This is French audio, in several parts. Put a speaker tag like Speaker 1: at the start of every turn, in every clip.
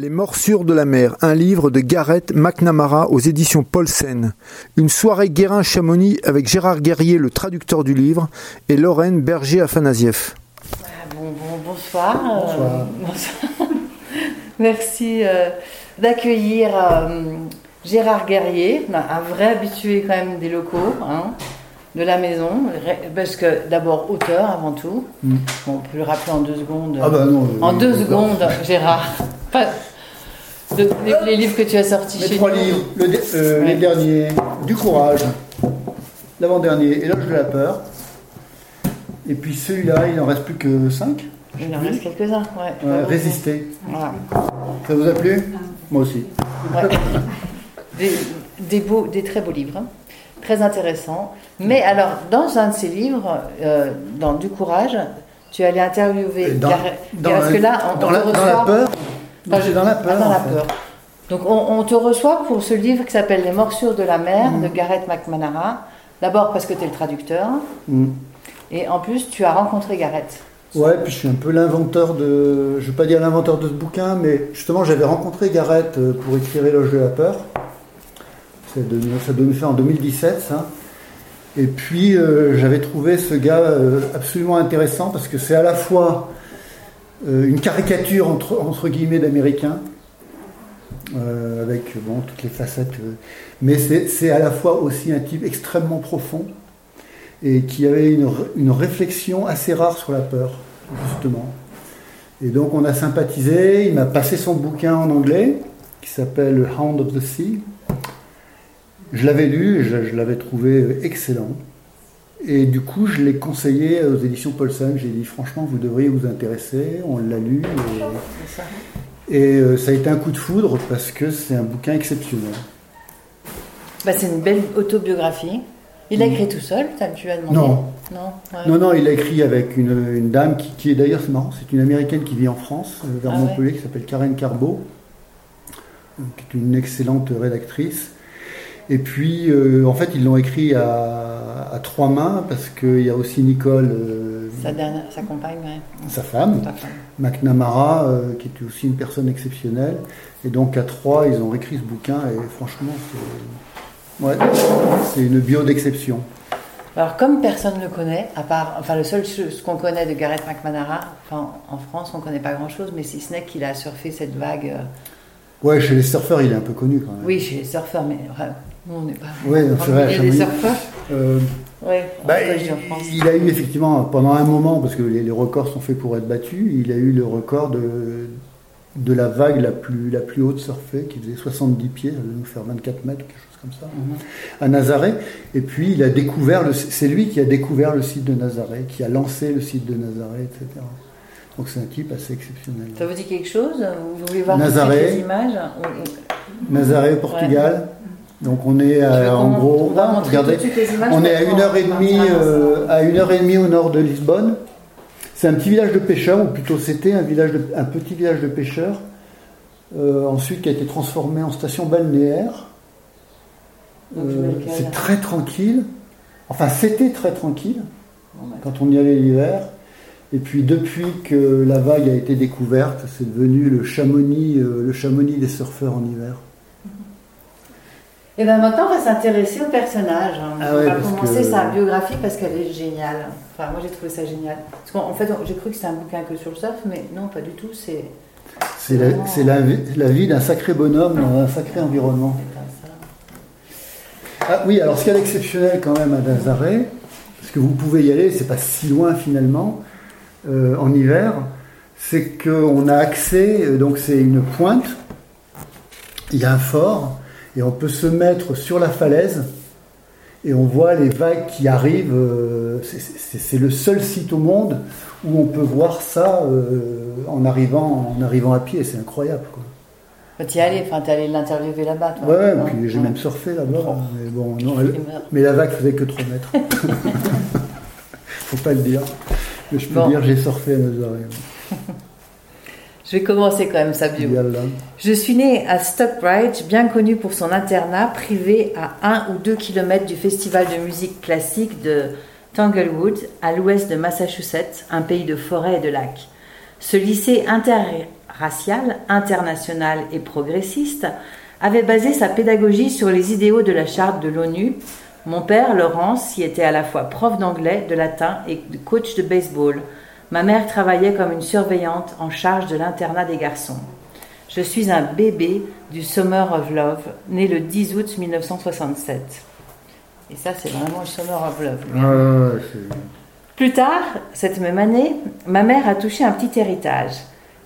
Speaker 1: Les morsures de la mer, un livre de Gareth McNamara aux éditions Paulsen. Une soirée Guérin-Chamonix avec Gérard Guerrier, le traducteur du livre, et Lorraine Berger-Afanasieff.
Speaker 2: Bon, bon, bonsoir. euh, bonsoir. Merci euh, d'accueillir euh, Gérard Guerrier, un vrai habitué quand même des locaux, hein, de la maison, parce que d'abord auteur avant tout.
Speaker 3: Mm.
Speaker 2: Bon, on peut le rappeler en deux secondes.
Speaker 3: Ah bah non.
Speaker 2: en
Speaker 3: euh,
Speaker 2: deux
Speaker 3: d'accord.
Speaker 2: secondes, Gérard. Pas- de- les, les livres que tu as sortis chez
Speaker 3: trois
Speaker 2: nous.
Speaker 3: livres, le euh,
Speaker 2: Ouais.
Speaker 3: les derniers, du courage, l'avant-dernier, Éloge de la peur. Et puis celui-là, il n'en reste plus que 5.
Speaker 2: Il en reste quelques-uns, ouais.
Speaker 3: résister.
Speaker 2: Voilà.
Speaker 3: Ça vous a plu? Moi aussi.
Speaker 2: Ouais. des, des beaux, des très beaux livres, hein. Très intéressants. Mais alors, dans un de ces livres, euh, dans Du courage, tu allais interviewer
Speaker 3: dans-
Speaker 2: Gareth-
Speaker 3: dans
Speaker 2: parce
Speaker 3: la-
Speaker 2: que là, on,
Speaker 3: dans,
Speaker 2: on
Speaker 3: la,
Speaker 2: te
Speaker 3: dans
Speaker 2: reçoit.
Speaker 3: la peur
Speaker 2: Enfin,
Speaker 3: dans la peur.
Speaker 2: Ah, dans la peur. Donc, on, on te reçoit pour ce livre qui s'appelle Les morsures de la mer
Speaker 3: Mm.
Speaker 2: de Gareth McManara. D'abord parce que tu es le traducteur,
Speaker 3: Mm.
Speaker 2: et en plus, tu as rencontré Gareth.
Speaker 3: Ouais, puis je suis un peu l'inventeur de. Je ne veux pas dire l'inventeur de ce bouquin, mais justement, j'avais rencontré Gareth euh, pour écrire Éloge de la peur. Ça devait, ça en 2017, ça. Et puis, euh, j'avais trouvé ce gars euh, absolument intéressant parce que c'est à la fois euh, une caricature entre, guillemets d'américain, avec bon, toutes les facettes, mais c'est c'est à la fois aussi un type extrêmement profond et qui avait une, une réflexion assez rare sur la peur, justement. Et donc on a sympathisé, il m'a passé son bouquin en anglais, qui s'appelle Hound of the Sea. Je l'avais lu, et je, je l'avais trouvé excellent. Et du coup, je l'ai conseillé aux éditions Paulson. J'ai dit, franchement, vous devriez vous intéresser. On l'a lu. Et, et, euh, ça a été un coup de foudre parce que c'est un bouquin exceptionnel.
Speaker 2: Bah, C'est une belle autobiographie. Il l'a
Speaker 3: Mm.
Speaker 2: écrit tout seul, tu as demandé
Speaker 3: Non.
Speaker 2: Non, ouais.
Speaker 3: Non, non, il a écrit avec une, une dame qui, qui est d'ailleurs, c'est marrant, c'est une américaine qui vit en France, euh, vers
Speaker 2: Ah ouais.
Speaker 3: Montpellier, qui s'appelle Karen Carbo, euh, qui est une excellente rédactrice. Et puis, euh, en fait, ils l'ont écrit à, à trois mains, parce qu'il y a aussi Nicole, euh,
Speaker 2: Sa, dernière, sa compagne, ouais.
Speaker 3: sa femme,
Speaker 2: femme.
Speaker 3: McNamara, euh, qui était aussi une personne exceptionnelle. Et donc, à trois, ils ont réécrit ce bouquin, et franchement, c'est ouais, une bio d'exception.
Speaker 2: Alors, comme personne ne le connaît, à part, enfin, le seul chose qu'on connaît de Gareth McManara, enfin, en France, on ne connaît pas grand-chose, mais si ce n'est qu'il a surfé cette vague.
Speaker 3: Ouais, chez les surfeurs, il est un peu connu quand même.
Speaker 2: Oui, chez les surfeurs, mais ouais, on n'est pas.
Speaker 3: Ouais,
Speaker 2: on
Speaker 3: c'est vrai,
Speaker 2: est
Speaker 3: à
Speaker 2: des
Speaker 3: Chamonix.
Speaker 2: surfeurs.
Speaker 3: Euh,
Speaker 2: Oui,
Speaker 3: bah, il, il a eu effectivement, pendant un moment, parce que les, les records sont faits pour être battus, il a eu le record de, de la vague la plus, la plus haute surfée, qui faisait 70 pieds, ça devait nous faire 24 mètres, quelque chose comme ça, à Nazaré. Et puis, il a découvert, c'est lui qui a découvert le site de Nazaré, qui a lancé le site de Nazaré, etc. Donc c'est un type assez exceptionnel.
Speaker 2: Ça vous dit quelque chose? Vous voulez voir
Speaker 3: Nazaré.
Speaker 2: images?
Speaker 3: Nazaré, Portugal. Donc on est à, en gros,
Speaker 2: on va montrer
Speaker 3: regardez,
Speaker 2: tout de suite les images
Speaker 3: On est à une heure et demie, euh, à une heure et demie au nord de Lisbonne. C'est un petit village de pêcheurs, ou plutôt c'était un village, de- un petit village de pêcheurs. euh, ensuite, qui a été transformé en station balnéaire. Euh, c'est très tranquille. Enfin, c'était très tranquille
Speaker 2: bah,
Speaker 3: quand on y allait l'hiver. Et puis depuis que la vague a été découverte, c'est devenu le Chamonix, le Chamonix des surfeurs en hiver.
Speaker 2: Et bien maintenant, on va s'intéresser au personnage. hein.
Speaker 3: Ah
Speaker 2: on
Speaker 3: ouais,
Speaker 2: va commencer
Speaker 3: que-
Speaker 2: sa biographie parce qu'elle est géniale. Enfin, moi j'ai trouvé ça génial. Parce qu'en en fait, j'ai cru que c'était un bouquin que sur le surf, mais non, pas du tout. C'est
Speaker 3: C'est la, vie- la vie d'un sacré bonhomme dans un sacré environnement.
Speaker 2: c'est pas ça.
Speaker 3: Ah oui, alors ce qu'il y a d'exceptionnel quand même à Nazaré, parce que vous pouvez y aller, c'est pas si loin finalement, euh, en hiver, c'est qu'on a accès, euh, donc c'est une pointe, il y a un fort, et on peut se mettre sur la falaise, et on voit les vagues qui arrivent, euh, c'est- le seul site au monde où on peut voir ça euh, en, arrivant, en arrivant à pied, c'est incroyable. Quoi.
Speaker 2: Bah, T'y es allé, enfin, t'es allé l'interviewer là-bas, toi.
Speaker 3: Ouais, j'ai même surfé là-bas,
Speaker 2: Oh.
Speaker 3: mais bon, non, elle-
Speaker 2: Il meurt.
Speaker 3: mais la vague faisait que 3 mètres. Faut pas le dire. Mais je peux
Speaker 2: Bon.
Speaker 3: dire, j'ai surfé à Nazaré.
Speaker 2: Je vais commencer quand même sa bio. Je suis née à Stockbridge, bien connu pour son internat privé à 1 ou 2 km du festival de musique classique de Tanglewood, à l'ouest de Massachusetts, un pays de forêts et de lacs. Ce lycée inter- raciale, internationale et progressiste, avait basé sa pédagogie sur les idéaux de la charte de l'ONU. Mon père, Laurence, y était à la fois prof d'anglais, de latin et coach de baseball. Ma mère travaillait comme une surveillante en charge de l'internat des garçons. Je suis un bébé du Summer of Love, né le 10 août 1967. Et ça, c'est vraiment le Summer of Love. Plus tard, cette même année, ma mère a touché un petit héritage.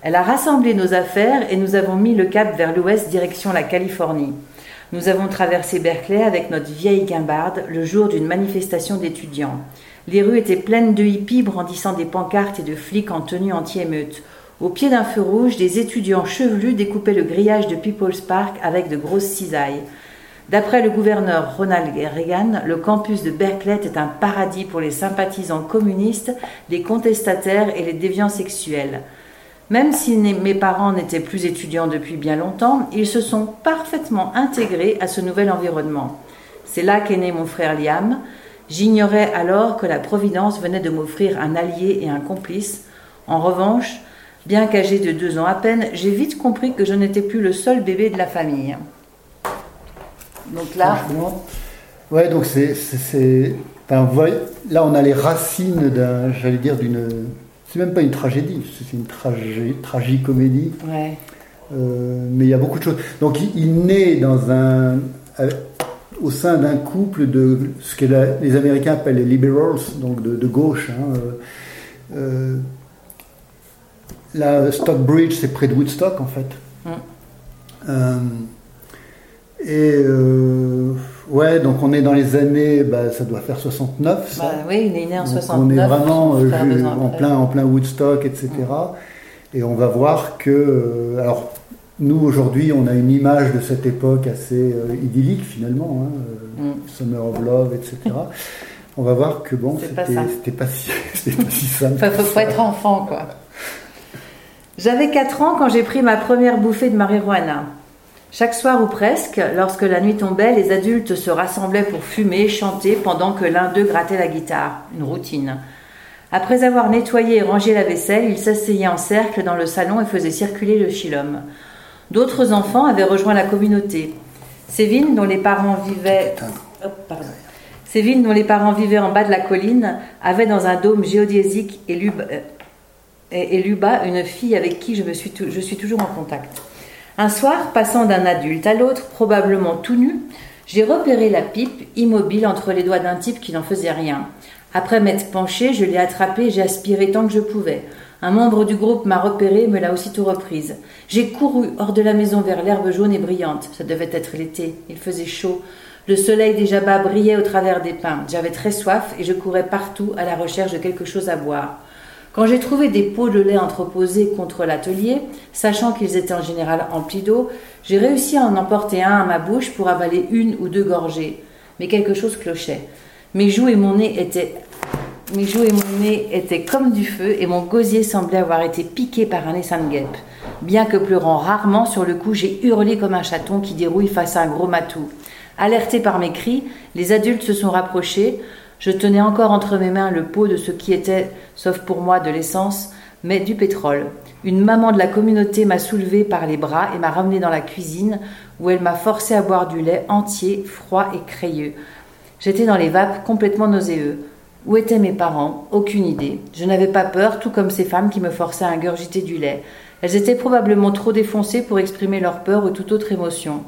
Speaker 2: Elle a rassemblé nos affaires et nous avons mis le cap vers l'ouest direction la Californie. Nous avons traversé Berkeley avec notre vieille guimbarde le jour d'une manifestation d'étudiants. Les rues étaient pleines de hippies brandissant des pancartes et de flics en tenue anti-émeute. Au pied d'un feu rouge, des étudiants chevelus découpaient le grillage de People's Park avec de grosses cisailles. D'après le gouverneur Ronald Reagan, le campus de Berkeley est un paradis pour les sympathisants communistes, les contestataires et les déviants sexuels. Même si mes parents n'étaient plus étudiants depuis bien longtemps, ils se sont parfaitement intégrés à ce nouvel environnement. C'est là qu'est né mon frère Liam. J'ignorais alors que la Providence venait de m'offrir un allié et un complice. En revanche, Bien qu'âgé de deux ans à peine, j'ai vite compris que je n'étais plus le seul bébé de la famille.
Speaker 3: Donc là. Ouais, donc c'est. Enfin, là, on a les racines d'un. J'allais dire d'une. C'est même pas une tragédie, c'est une tragicomédie. Ouais. Euh, mais il y a beaucoup de choses. Donc il, naît dans un, euh, au sein d'un couple de ce que les Américains appellent les liberals, donc de, gauche. Hein, euh, la Stockbridge, c'est près de Woodstock, en fait. Mm. Euh, et euh, ouais, donc on est dans les années, bah, ça doit faire 69. Ça.
Speaker 2: Bah, oui, il est né en 69.
Speaker 3: On est vraiment euh, en, plein, en plein Woodstock, etc. Mm. Et on va voir que, alors nous aujourd'hui, on a une image de cette époque assez idyllique finalement, hein, mm. Summer of Love, etc. on va voir que bon, c'était pas, si, pas si simple.
Speaker 2: Il faut, être enfant, quoi. J'avais 4 ans quand j'ai pris ma première bouffée de marijuana. Chaque soir ou presque, lorsque la nuit tombait, les adultes se rassemblaient pour fumer, chanter, pendant que l'un d'eux grattait la guitare. Une routine. Après avoir nettoyé et rangé la vaisselle, ils s'asseyaient en cercle dans le salon et faisaient circuler le chilum. D'autres enfants avaient rejoint la communauté. Sévine, dont les parents vivaient... Sévine, dont les parents vivaient en bas de la colline, avait dans un dôme géodésique et et, Luba, une fille avec qui je, me suis, je suis toujours en contact. Un soir, passant d'un adulte à l'autre, probablement tout nu, j'ai repéré la pipe immobile entre les doigts d'un type qui n'en faisait rien. Après m'être penché, je l'ai attrapé et j'ai aspiré tant que je pouvais. Un membre du groupe m'a repéré et me l'a aussitôt reprise. J'ai couru hors de la maison vers l'herbe jaune et brillante. Ça devait être l'été. Il faisait chaud. Le soleil déjà bas brillait au travers des pins. J'avais très soif et je courais partout à la recherche de quelque chose à boire. Quand j'ai trouvé des pots de lait entreposés contre l'atelier, sachant qu'ils étaient en général emplis d'eau, j'ai réussi à en emporter un à ma bouche pour avaler une ou deux gorgées. Mais quelque chose clochait. Mes joues et mon nez étaient mes joues et mon nez étaient comme du feu et mon gosier semblait avoir été piqué par un essaim de guêpe. Bien que pleurant rarement sur le coup, j'ai hurlé comme un chaton qui dérouille face à un gros matou. Alerté par mes cris, les adultes se sont rapprochés. Je tenais encore entre mes mains le pot de ce qui était, sauf pour moi, de l'essence, mais du pétrole. Une maman de la communauté m'a soulevé par les bras et m'a ramené dans la cuisine, où elle m'a forcé à boire du lait entier, froid et crayeux. J'étais dans les vapes, complètement nauséeux. Où étaient mes parents? Aucune idée. Je n'avais pas peur, tout comme ces femmes qui me forçaient à ingurgiter du lait. Elles étaient probablement trop défoncées pour exprimer leur peur ou toute autre émotion.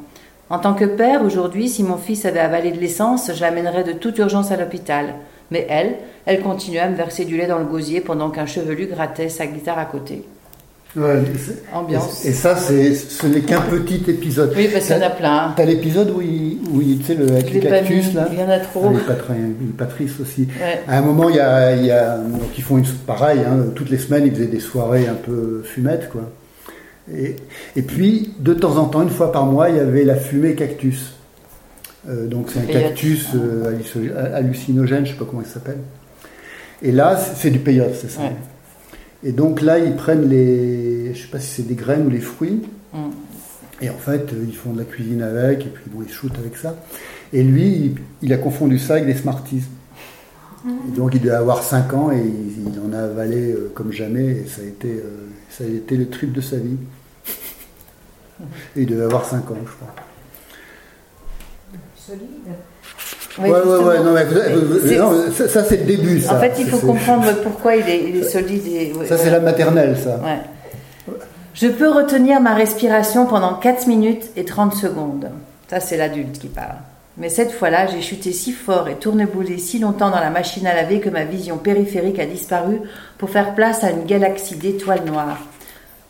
Speaker 2: En tant que père, aujourd'hui, si mon fils avait avalé de l'essence, je l'amènerais de toute urgence à l'hôpital. Mais elle, elle continuait à me verser du lait dans le gosier pendant qu'un chevelu grattait sa guitare à côté.
Speaker 3: Ouais, Ambiance. Et, ça, c'est, ce n'est qu'un petit épisode.
Speaker 2: Oui, parce qu'il y en a plein.
Speaker 3: T'as l'épisode où il, où il, tu sais, le, avec cactus, là.
Speaker 2: Il y en a trop.
Speaker 3: Ah, Patrice aussi. À un moment, il y a, il y a donc ils font une, pareil, hein, toutes les semaines, ils faisaient des soirées un peu fumettes, quoi. Et, puis, de temps en temps, une fois par mois, il y avait la fumée cactus. Euh, donc c'est un cactus euh, hallucinogène, je ne sais pas comment il s'appelle. Et là, c'est du peyote, c'est ça. Et donc là, ils prennent les, je ne sais pas si c'est des graines ou les fruits. Mm. Et en fait, ils font de la cuisine avec, et puis bon, ils shootent avec ça. Et lui, il, a confondu ça avec des Smarties. donc il devait avoir 5 ans et il, en a avalé euh, comme jamais et ça a été, euh, ça a été le trip de sa vie. Et il devait avoir 5 ans, je crois.
Speaker 2: Solide.
Speaker 3: Ouais, ouais, ouais, non, mais non, ça, ça c'est le début. Ça.
Speaker 2: En fait, il faut comprendre pourquoi il est, il est solide. Et,
Speaker 3: ça, c'est la maternelle, ça.
Speaker 2: Je peux retenir ma respiration pendant 4 minutes et 30 secondes. Ça, c'est l'adulte qui parle. Mais cette fois-là, j'ai chuté si fort et tourneboulé si longtemps dans la machine à laver que ma vision périphérique a disparu pour faire place à une galaxie d'étoiles noires,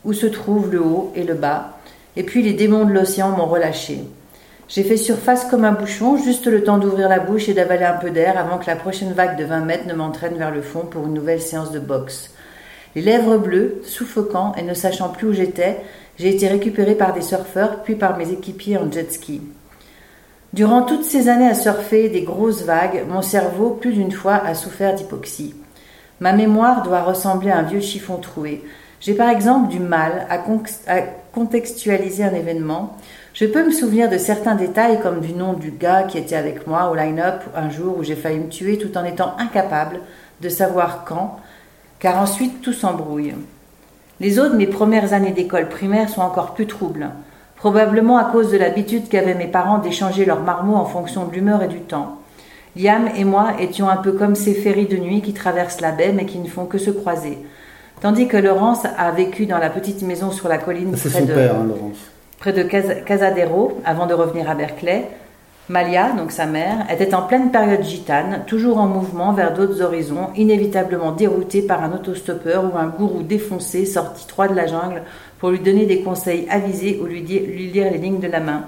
Speaker 2: où se trouvent le haut et le bas, et puis les démons de l'océan m'ont relâché. J'ai fait surface comme un bouchon, juste le temps d'ouvrir la bouche et d'avaler un peu d'air avant que la prochaine vague de 20 mètres ne m'entraîne vers le fond pour une nouvelle séance de boxe. Les lèvres bleues, suffocant et ne sachant plus où j'étais, j'ai été récupéré par des surfeurs puis par mes équipiers en jet ski. Durant toutes ces années à surfer des grosses vagues, mon cerveau, plus d'une fois, a souffert d'hypoxie. Ma mémoire doit ressembler à un vieux chiffon troué. J'ai par exemple du mal à, contextualiser un événement. Je peux me souvenir de certains détails comme du nom du gars qui était avec moi au line-up un jour où j'ai failli me tuer tout en étant incapable de savoir quand, car ensuite tout s'embrouille. Les autres, mes premières années d'école primaire sont encore plus troubles probablement à cause de l'habitude qu'avaient mes parents d'échanger leurs marmots en fonction de l'humeur et du temps. Liam et moi étions un peu comme ces ferries de nuit qui traversent la baie mais qui ne font que se croiser. Tandis que Laurence a vécu dans la petite maison sur la colline
Speaker 3: près, de, père, hein,
Speaker 2: près de Casadero avant de revenir à Berkeley, Malia, donc sa mère, était en pleine période gitane, toujours en mouvement vers d'autres horizons, inévitablement déroutée par un autostoppeur ou un gourou défoncé sorti droit de la jungle pour lui donner des conseils avisés ou lui, lui lire les lignes de la main.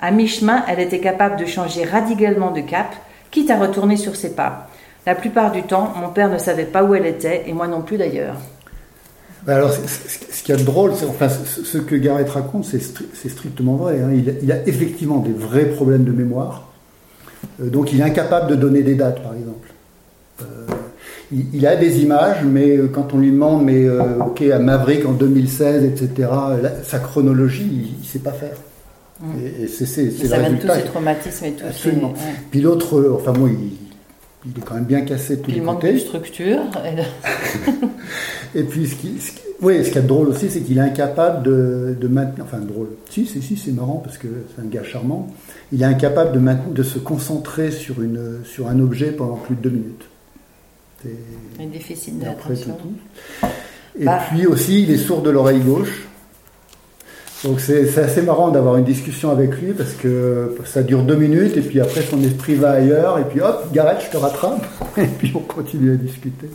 Speaker 2: À mi-chemin, elle était capable de changer radicalement de cap, quitte à retourner sur ses pas. La plupart du temps, mon père ne savait pas où elle était, et moi non plus d'ailleurs.
Speaker 3: Bah, alors, ce qui est drôle, c'est enfin, ce que Garrett raconte, c'est strictement vrai. Hein. Il, a effectivement des vrais problèmes de mémoire. Euh, donc, il est incapable de donner des dates, par exemple. Euh, il, a des images, mais euh, quand on lui demande, mais ok, à Maverick en 2016, etc., sa chronologie, il ne sait pas faire.
Speaker 2: Mm. Et, c'est le résultat. tous ces traumatismes et tout.
Speaker 3: Absolument. Puis l'autre, enfin moi, il, il est quand même bien cassé de tous
Speaker 2: les
Speaker 3: côtés.
Speaker 2: Il manque de structure.
Speaker 3: Et, puis, ce qui, ce oui, ce qui est drôle aussi, c'est qu'il est incapable de, de, maintenir. Enfin, drôle. Si, si, si, c'est marrant parce que c'est un gars charmant. Il est incapable de, maintenir, de se concentrer sur, une, sur un objet pendant plus de deux minutes.
Speaker 2: C'est un déficit d'attention.
Speaker 3: Et bah. puis aussi, il est sourd de l'oreille gauche. Donc c'est assez marrant d'avoir une discussion avec lui parce que ça dure deux minutes et puis après son esprit va ailleurs et puis hop, Gareth, je te rattrape et puis on continue à discuter.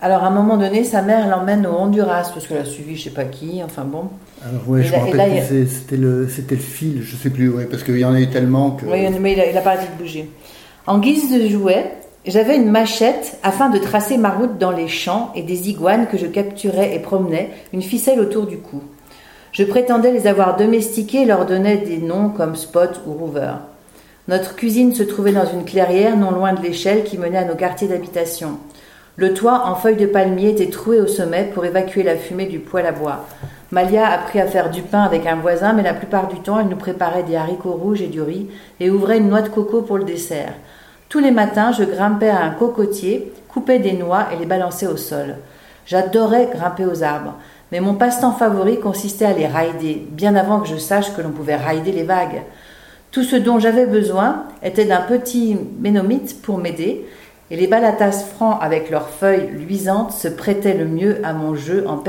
Speaker 2: Alors à un moment donné, sa mère l'emmène au Honduras parce qu'elle a suivi je sais pas qui, enfin bon.
Speaker 3: Alors ouais, je me rappelle c'était le, le fil, je sais plus, ouais, parce qu'il y en a eu tellement que...
Speaker 2: Oui, mais il n'a pas arrêté de bouger. En guise de jouet, j'avais une machette afin de tracer ma route dans les champs et des iguanes que je capturais et promenais, une ficelle autour du cou. Je prétendais les avoir domestiqués et leur donnais des noms comme Spot ou Rover. Notre cuisine se trouvait dans une clairière non loin de l'échelle qui menait à nos quartiers d'habitation. Le toit en feuilles de palmier était troué au sommet pour évacuer la fumée du poêle à bois. Malia a appris à faire du pain avec un voisin, mais la plupart du temps, elle nous préparait des haricots rouges et du riz et ouvrait une noix de coco pour le dessert. Tous les matins, je grimpais à un cocotier, coupais des noix et les balançais au sol. J'adorais grimper aux arbres. Mais mon passe-temps favori consistait à les rider, bien avant que je sache que l'on pouvait rider les vagues. Tout ce dont j'avais besoin était d'un petit ménomite pour m'aider, et les balatas francs avec leurs feuilles luisantes se prêtaient le mieux à mon jeu en,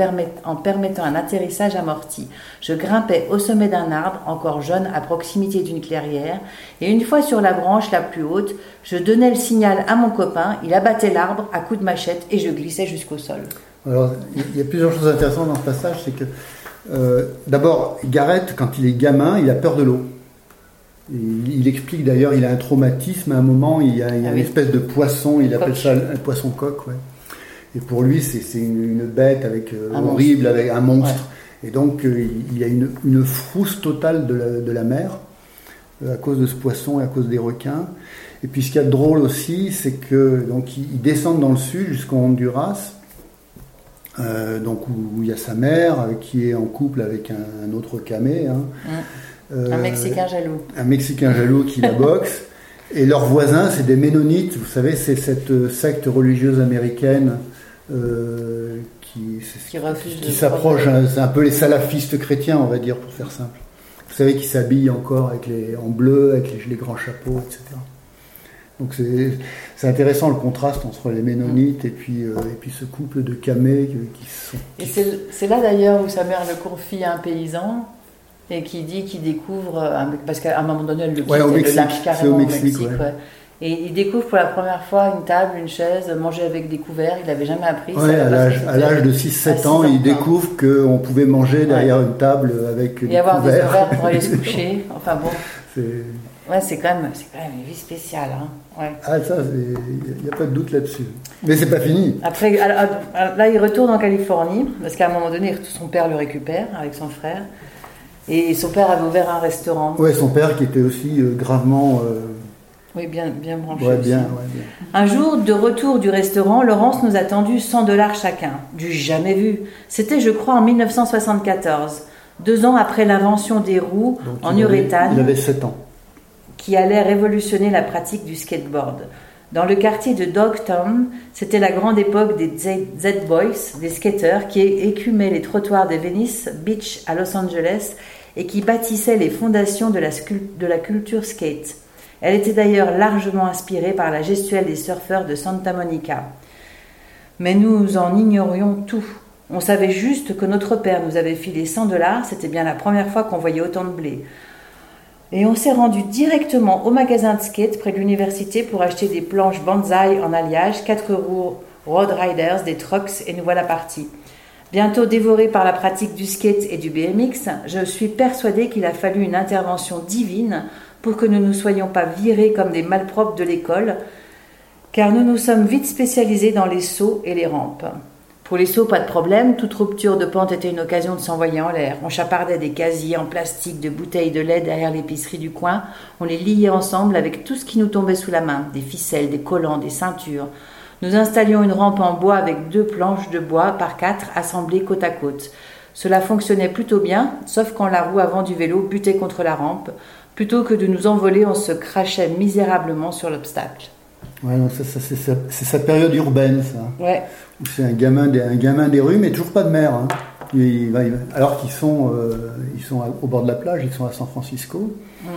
Speaker 2: en permettant un atterrissage amorti. Je grimpais au sommet d'un arbre, encore jeune, à proximité d'une clairière, et une fois sur la branche la plus haute, je donnais le signal à mon copain, il abattait l'arbre à coups de machette et je glissais jusqu'au sol.
Speaker 3: Alors, il y a plusieurs choses intéressantes dans ce passage. C'est que, euh, d'abord, Gareth, quand il est gamin, il a peur de l'eau. Il, explique d'ailleurs, il a un traumatisme à un moment, il y a, ah une espèce de poisson, il appelle ça un poisson coq, ouais. Et pour lui, c'est une, bête avec euh, horrible, avec un monstre. Et donc, euh, il y a une, une frousse totale de la, de la mer à cause de ce poisson et à cause des requins. Et puis, ce qu'il y a de drôle aussi, c'est que donc ils descendent dans le sud jusqu'au Honduras. Euh, donc où, il y a sa mère euh, qui est en couple avec un, autre camé. Hein.
Speaker 2: Mm. un Mexicain jaloux.
Speaker 3: Un Mexicain jaloux qui la boxe. Et leurs voisins, c'est des Ménonites. Vous savez, c'est cette secte religieuse américaine euh, qui, qui, s'approche. C'est un peu les salafistes chrétiens, on va dire, pour faire simple. Vous savez, qui s'habillent encore avec les, en bleu, avec les, grands chapeaux, etc. Donc c'est intéressant le contraste entre les Ménonites et puis, euh, et puis ce couple de camés qui, sont.
Speaker 2: Et c'est là d'ailleurs où sa mère le confie à un paysan et qui dit qu'il découvre, euh, parce qu'à un moment donné, elle le quitte,
Speaker 3: ouais, au Mexique,
Speaker 2: carrément
Speaker 3: au Mexique.
Speaker 2: Et il découvre pour la première fois une table, une chaise, manger avec des couverts. Il n'avait jamais appris.
Speaker 3: Ouais, à l'âge de 6-7 ans, il découvre qu'on pouvait manger derrière une table avec
Speaker 2: des
Speaker 3: Et avoir
Speaker 2: des horaires pour aller se coucher. Enfin bon. Ouais, c'est quand, même, quand même une vie spéciale. Hein. Ouais.
Speaker 3: Ah, ça, il n'y a pas de doute là-dessus. Mais c'est pas fini.
Speaker 2: Après, là, il retourne en Californie, parce qu'à un moment donné, son père le récupère avec son frère. Et son père avait ouvert un restaurant.
Speaker 3: Ouais, son père qui était aussi euh, gravement. Euh,
Speaker 2: oui, bien, bien branché.
Speaker 3: Ouais, bien,
Speaker 2: Un jour, de retour du restaurant, Laurence nous a tendu 100 dollars chacun. Du jamais vu. C'était, je crois, en 1974, deux ans après l'invention des roues en uréthane.
Speaker 3: Il avait 7 ans.
Speaker 2: Qui allait révolutionner la pratique du skateboard. Dans le quartier de Dogtown, c'était la grande époque des Z-Boys, des skaters qui écumaient les trottoirs de Venice Beach à Los Angeles et qui bâtissaient les fondations de la, de la culture skate. Elle était d'ailleurs largement inspirée par la gestuelle des surfeurs de Santa Monica. Mais nous en ignorions tout. On savait juste que notre père nous avait filé 100 dollars, c'était bien la première fois qu'on voyait autant de blé. Et on s'est rendu directement au magasin de skate près de l'université pour acheter des planches Banzai en alliage, quatre roues Road Riders, des trucks, et nous voilà partis. Bientôt dévoré par la pratique du skate et du BMX, je suis persuadée qu'il a fallu une intervention divine pour que nous ne soyons pas virés comme des malpropres de l'école, car nous nous sommes vite spécialisés dans les sauts et les rampes. Pour les sauts, pas de problème, toute rupture de pente était une occasion de s'envoyer en l'air. On chapardait des casiers en plastique, de bouteilles de lait derrière l'épicerie du coin, on les liait ensemble avec tout ce qui nous tombait sous la main, des ficelles, des collants, des ceintures. Nous installions une rampe en bois avec deux planches de bois par quatre assemblées côte à côte. Cela fonctionnait plutôt bien, sauf quand la roue avant du vélo butait contre la rampe. Plutôt que de nous envoler, on se crachait misérablement sur l'obstacle.
Speaker 3: Ouais, c'est sa, période urbaine, ça.
Speaker 2: Ouais.
Speaker 3: C'est un gamin, des, un gamin des rues, mais toujours pas de mer. Hein. alors qu'ils sont, euh, ils sont au bord de la plage, ils sont à San Francisco. Mm.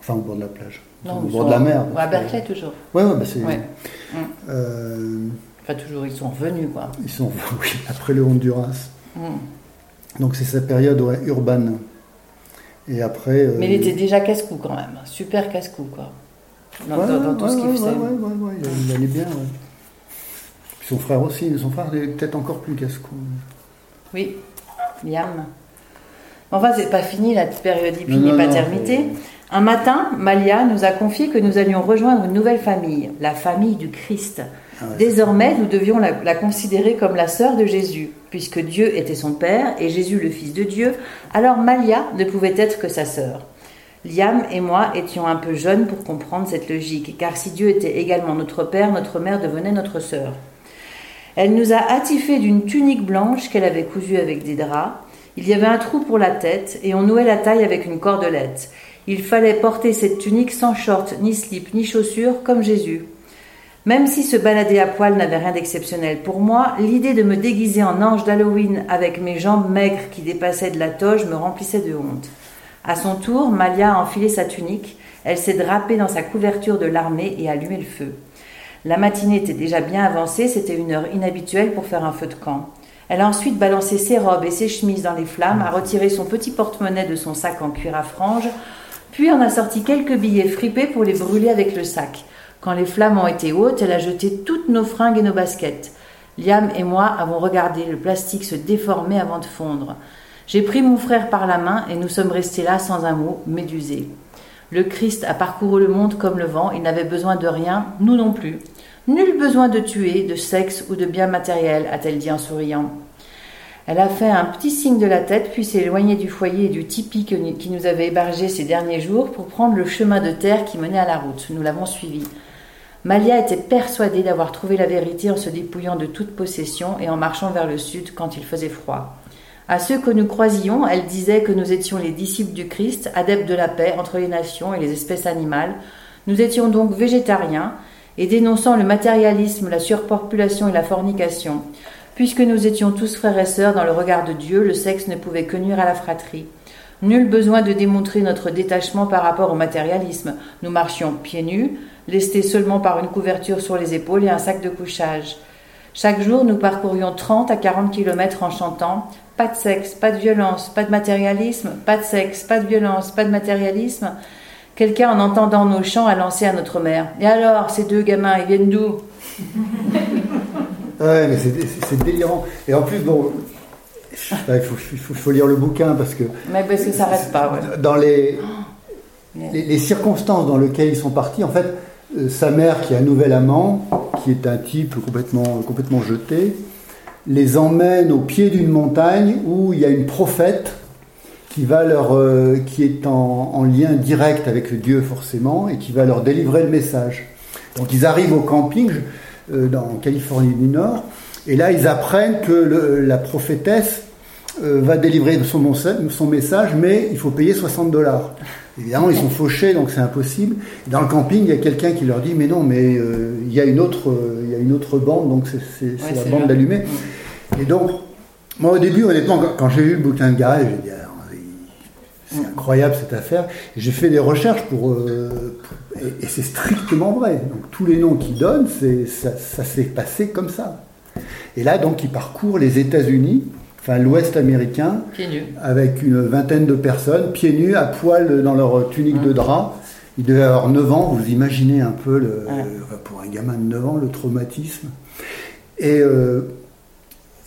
Speaker 3: Enfin, au bord de la plage. Non, au bord de la mer.
Speaker 2: à Berkeley, toujours.
Speaker 3: Ouais, ouais, bah c'est.
Speaker 2: Mm. Euh, enfin, toujours, ils sont revenus, quoi.
Speaker 3: Ils sont, oui, après le Honduras. Mm. Donc, c'est sa période urbaine. Et après.
Speaker 2: Euh, Mais il était déjà casse-cou, quand même. Super casse-cou, quoi. Dans, tout ce qu'il faisait.
Speaker 3: Ouais, ouais, ouais, il, allait bien, Puis son frère aussi. Son frère est peut-être encore plus casse-cou.
Speaker 2: Oui, Liam. Enfin, c'est pas fini la période hypnie-paternité. Un matin, Malia nous a confié que nous allions rejoindre une nouvelle famille, la famille du Christ. Ah Désormais, nous devions la, considérer comme la sœur de Jésus, puisque Dieu était son père et Jésus le fils de Dieu, alors Malia ne pouvait être que sa sœur. Liam et moi étions un peu jeunes pour comprendre cette logique, car si Dieu était également notre père, notre mère devenait notre sœur. Elle nous a attifés d'une tunique blanche qu'elle avait cousue avec des draps. Il y avait un trou pour la tête et on nouait la taille avec une cordelette. Il fallait porter cette tunique sans short, ni slip, ni chaussures, comme Jésus. Même si se balader à poil n'avait rien d'exceptionnel pour moi, l'idée de me déguiser en ange d'Halloween avec mes jambes maigres qui dépassaient de la toge me remplissait de honte. À son tour, Malia a enfilé sa tunique, elle s'est drapée dans sa couverture de l'armée et allumé le feu. La matinée était déjà bien avancée, c'était une heure inhabituelle pour faire un feu de camp. Elle a ensuite balancé ses robes et ses chemises dans les flammes, a retiré son petit porte-monnaie de son sac en cuir à franges, puis on a sorti quelques billets fripés pour les brûler avec le sac. Quand les flammes ont été hautes, elle a jeté toutes nos fringues et nos baskets. Liam et moi avons regardé le plastique se déformer avant de fondre. J'ai pris mon frère par la main et nous sommes restés là sans un mot, médusés. Le Christ a parcouru le monde comme le vent, il n'avait besoin de rien, nous non plus. Nul besoin de tuer, de sexe ou de biens matériels, a-t-elle dit en souriant. Elle a fait un petit signe de la tête, puis s'est éloignée du foyer et du tipi qui nous avait hébergés ces derniers jours pour prendre le chemin de terre qui menait à la route. Nous l'avons suivi. Malia était persuadée d'avoir trouvé la vérité en se dépouillant de toute possession et en marchant vers le sud quand il faisait froid. À ceux que nous croisions, elle disait que nous étions les disciples du Christ, adeptes de la paix entre les nations et les espèces animales. Nous étions donc végétariens et dénonçant le matérialisme, la surpopulation et la fornication. Puisque nous étions tous frères et sœurs dans le regard de Dieu, le sexe ne pouvait que nuire à la fratrie. Nul besoin de démontrer notre détachement par rapport au matérialisme. Nous marchions pieds nus, lestés seulement par une couverture sur les épaules et un sac de couchage. Chaque jour, nous parcourions 30 à 40 kilomètres en chantant Pas de sexe, pas de violence, pas de matérialisme, pas de sexe, pas de violence, pas de matérialisme. Quelqu'un, en entendant nos chants, a lancé à notre mère Et alors, ces deux gamins, ils viennent d'où?
Speaker 3: Ouais, mais c'est délirant. Et en plus, bon, il faut, lire le bouquin parce que.
Speaker 2: Mais parce que ça reste pas, ouais.
Speaker 3: Dans les, les, circonstances dans lesquelles ils sont partis, en fait, euh, sa mère, qui a un nouvel amant, qui est un type complètement, complètement jeté, les emmène au pied d'une montagne où il y a une prophète qui, va leur, euh, qui est en, lien direct avec Dieu forcément et qui va leur délivrer le message. Donc ils arrivent au camping euh, dans, en Californie du Nord et là ils apprennent que la prophétesse va délivrer son, son message mais il faut payer 60 dollars. Évidemment, ils sont fauchés, donc c'est impossible. Dans le camping, il y a quelqu'un qui leur dit Mais non, mais euh, il, y a une autre, euh, il y a une autre bande, donc c'est la bande d'allumés. Et donc, moi au début, honnêtement, quand, j'ai lu le bouquin de Garel, j'ai dit C'est incroyable cette affaire. J'ai fait des recherches pour. Euh, et, c'est strictement vrai. Donc, tous les noms qu'ils donnent, ça, ça s'est passé comme ça. Et là, donc, ils parcourent les États-Unis enfin l'Ouest américain, avec une vingtaine de personnes, pieds nus, à poil dans leur tunique de drap. Ils devaient avoir 9 ans, vous imaginez un peu, le, pour un gamin de 9 ans, le traumatisme. Et, euh,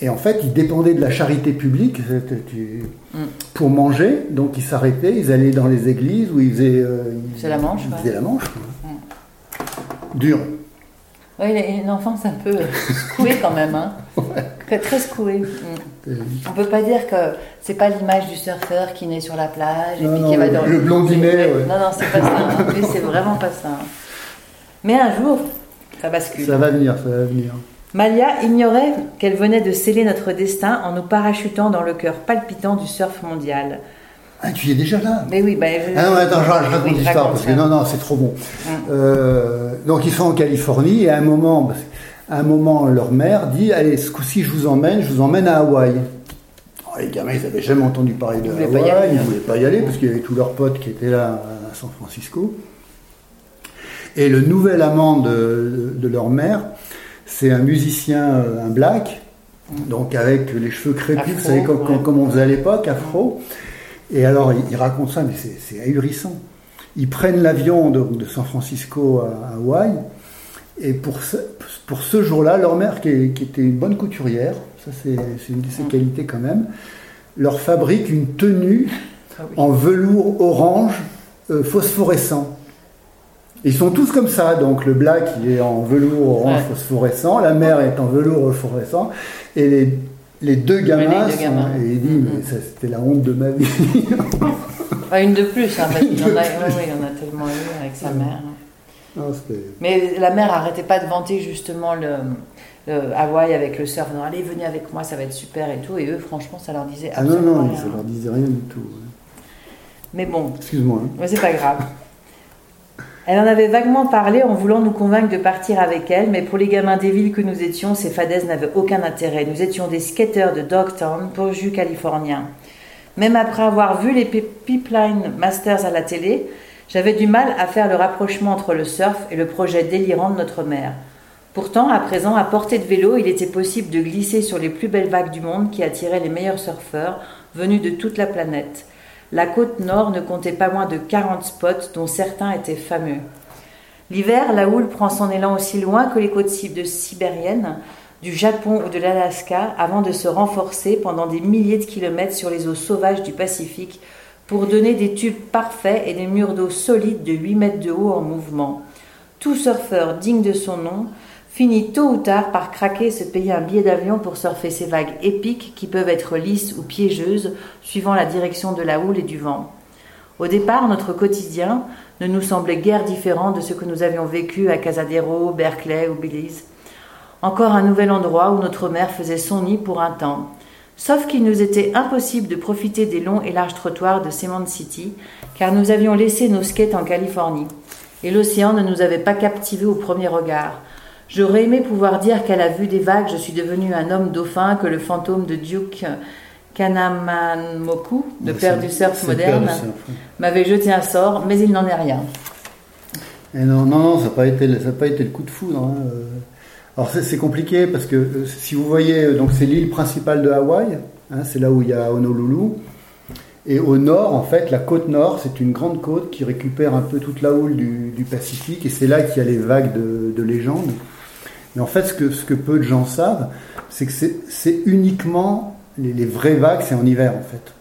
Speaker 3: et en fait, ils dépendaient de la charité publique mm. pour manger, donc ils s'arrêtaient, ils allaient dans les églises où ils faisaient, euh,
Speaker 2: la manche.
Speaker 3: Ils faisaient la manche. Mm. Dur.
Speaker 2: Oui, une enfance un peu secouée quand même. Hein. Très secouée. Mm. On peut pas dire que c'est pas l'image du surfeur qui naît sur la plage et puis qui va dans
Speaker 3: le blondinet.
Speaker 2: Non, non, c'est pas ça. c'est vraiment pas ça. Mais un jour, ça bascule.
Speaker 3: Ça va venir, ça va venir.
Speaker 2: Malia ignorait qu'elle venait de sceller notre destin en nous parachutant dans le cœur palpitant du surf mondial.
Speaker 3: Ah, tu y es déjà là
Speaker 2: Mais oui, bah,
Speaker 3: Ah non, attends, je, raconte l'histoire parce que non, non, c'est trop bon. Mm. Euh, donc ils sont en Californie et à un moment, à un moment, leur mère dit Allez, ce coup-ci, je vous emmène, je vous emmène à Hawaï. Oh, les gamins, ils n'avaient jamais entendu parler de Hawaï, ils ne voulaient pas y aller parce qu'il y avait tous leurs potes qui étaient là à San Francisco. Et le nouvel amant de, leur mère, c'est un musicien, euh, un black, donc avec les cheveux crépus, vous savez, comme, on faisait à l'époque, afro. Et alors, il, raconte ça, mais c'est ahurissant. Ils prennent l'avion de, San Francisco à, Hawaï, et pour ce, pour ce jour-là, leur mère, qui, était une bonne couturière, ça c'est une de ses mm. qualités quand même, leur fabrique une tenue ah en velours orange euh, phosphorescent. Ils sont tous comme ça, donc le black il est en velours orange phosphorescent, la mère est en velours phosphorescent, et les les deux gamins, et il dit, mais c'était la honte de ma vie.
Speaker 2: Ah, une de plus, hein, il, en a, tellement eu avec sa mère. mais la mère n'arrêtait pas de vanter justement le, Hawaï avec le surf. Non, allez, venez avec moi, ça va être super et tout. Et eux, franchement, ça leur disait
Speaker 3: Ah non, non, ça leur disait rien du tout.
Speaker 2: Mais bon.
Speaker 3: Excuse-moi.
Speaker 2: Hein. Mais c'est pas grave. Elle en avait vaguement parlé en voulant nous convaincre de partir avec elle, mais pour les gamins des villes que nous étions, ces fadaises n'avaient aucun intérêt. Nous étions des skateurs de Dogtown, jus californien. Même après avoir vu les Pipeline Masters à la télé, j'avais du mal à faire le rapprochement entre le surf et le projet délirant de notre mère. Pourtant, à présent, à portée de vélo, il était possible de glisser sur les plus belles vagues du monde qui attiraient les meilleurs surfeurs venus de toute la planète. La côte nord ne comptait pas moins de 40 spots, dont certains étaient fameux. L'hiver, la houle prend son élan aussi loin que les côtes sibériennes, du Japon ou de l'Alaska, avant de se renforcer pendant des milliers de kilomètres sur les eaux sauvages du Pacifique pour donner des tubes parfaits et des murs d'eau solides de 8 mètres de haut en mouvement. Tout surfeur digne de son nom finit tôt ou tard par craquer et se payer un billet d'avion pour surfer ces vagues épiques qui peuvent être lisses ou piégeuses suivant la direction de la houle et du vent. Au départ, notre quotidien ne nous semblait guère différent de ce que nous avions vécu à Casadero, Berkeley ou Belize. Encore un nouvel endroit où notre mère faisait son nid pour un temps. Sauf qu'il nous était impossible de profiter des longs et larges trottoirs de Cement City, car nous avions laissé nos skates en Californie. et l'océan ne nous avait pas captivés au premier regard. J'aurais aimé pouvoir dire qu'à la vue des vagues, je suis devenu un homme dauphin, que le fantôme de Duke Kanamamoku, le père du surf moderne, m'avait jeté un sort, mais il n'en est rien.
Speaker 3: Et non, non, non, ça n'a pas, été, pas été le coup de foudre. Hein. Euh. Alors c'est compliqué parce que euh, si vous voyez, euh, donc c'est l'île principale de Hawaï, hein, c'est là où il y a Honolulu. Et au nord, en fait, la côte nord, c'est une grande côte qui récupère un peu toute la houle du, Pacifique, et c'est là qu'il y a les vagues de, de légende. Mais en fait, ce que, ce que peu de gens savent, c'est que c'est uniquement les, vraies vagues, c'est en hiver, en fait.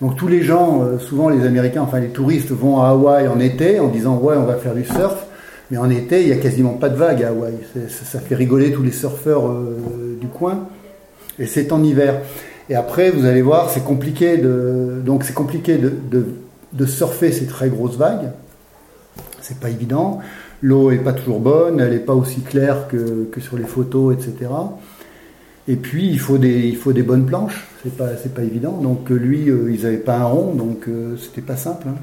Speaker 3: Donc tous les gens, euh, souvent les Américains, enfin les touristes, vont à Hawaï en été en disant ouais, on va faire du surf. Mais en été, il n'y a quasiment pas de vagues à Hawaï. Ça, fait rigoler tous les surfeurs euh, du coin. Et c'est en hiver. Et après, vous allez voir, c'est compliqué de, donc c'est compliqué de, surfer ces très grosses vagues. C'est pas évident. L'eau est pas toujours bonne, elle n'est pas aussi claire que, sur les photos, etc. Et puis il faut des, bonnes planches. C'est pas, pas évident. Donc lui, euh, ils n'avaient pas un rond, donc euh, c'était pas simple. Hein.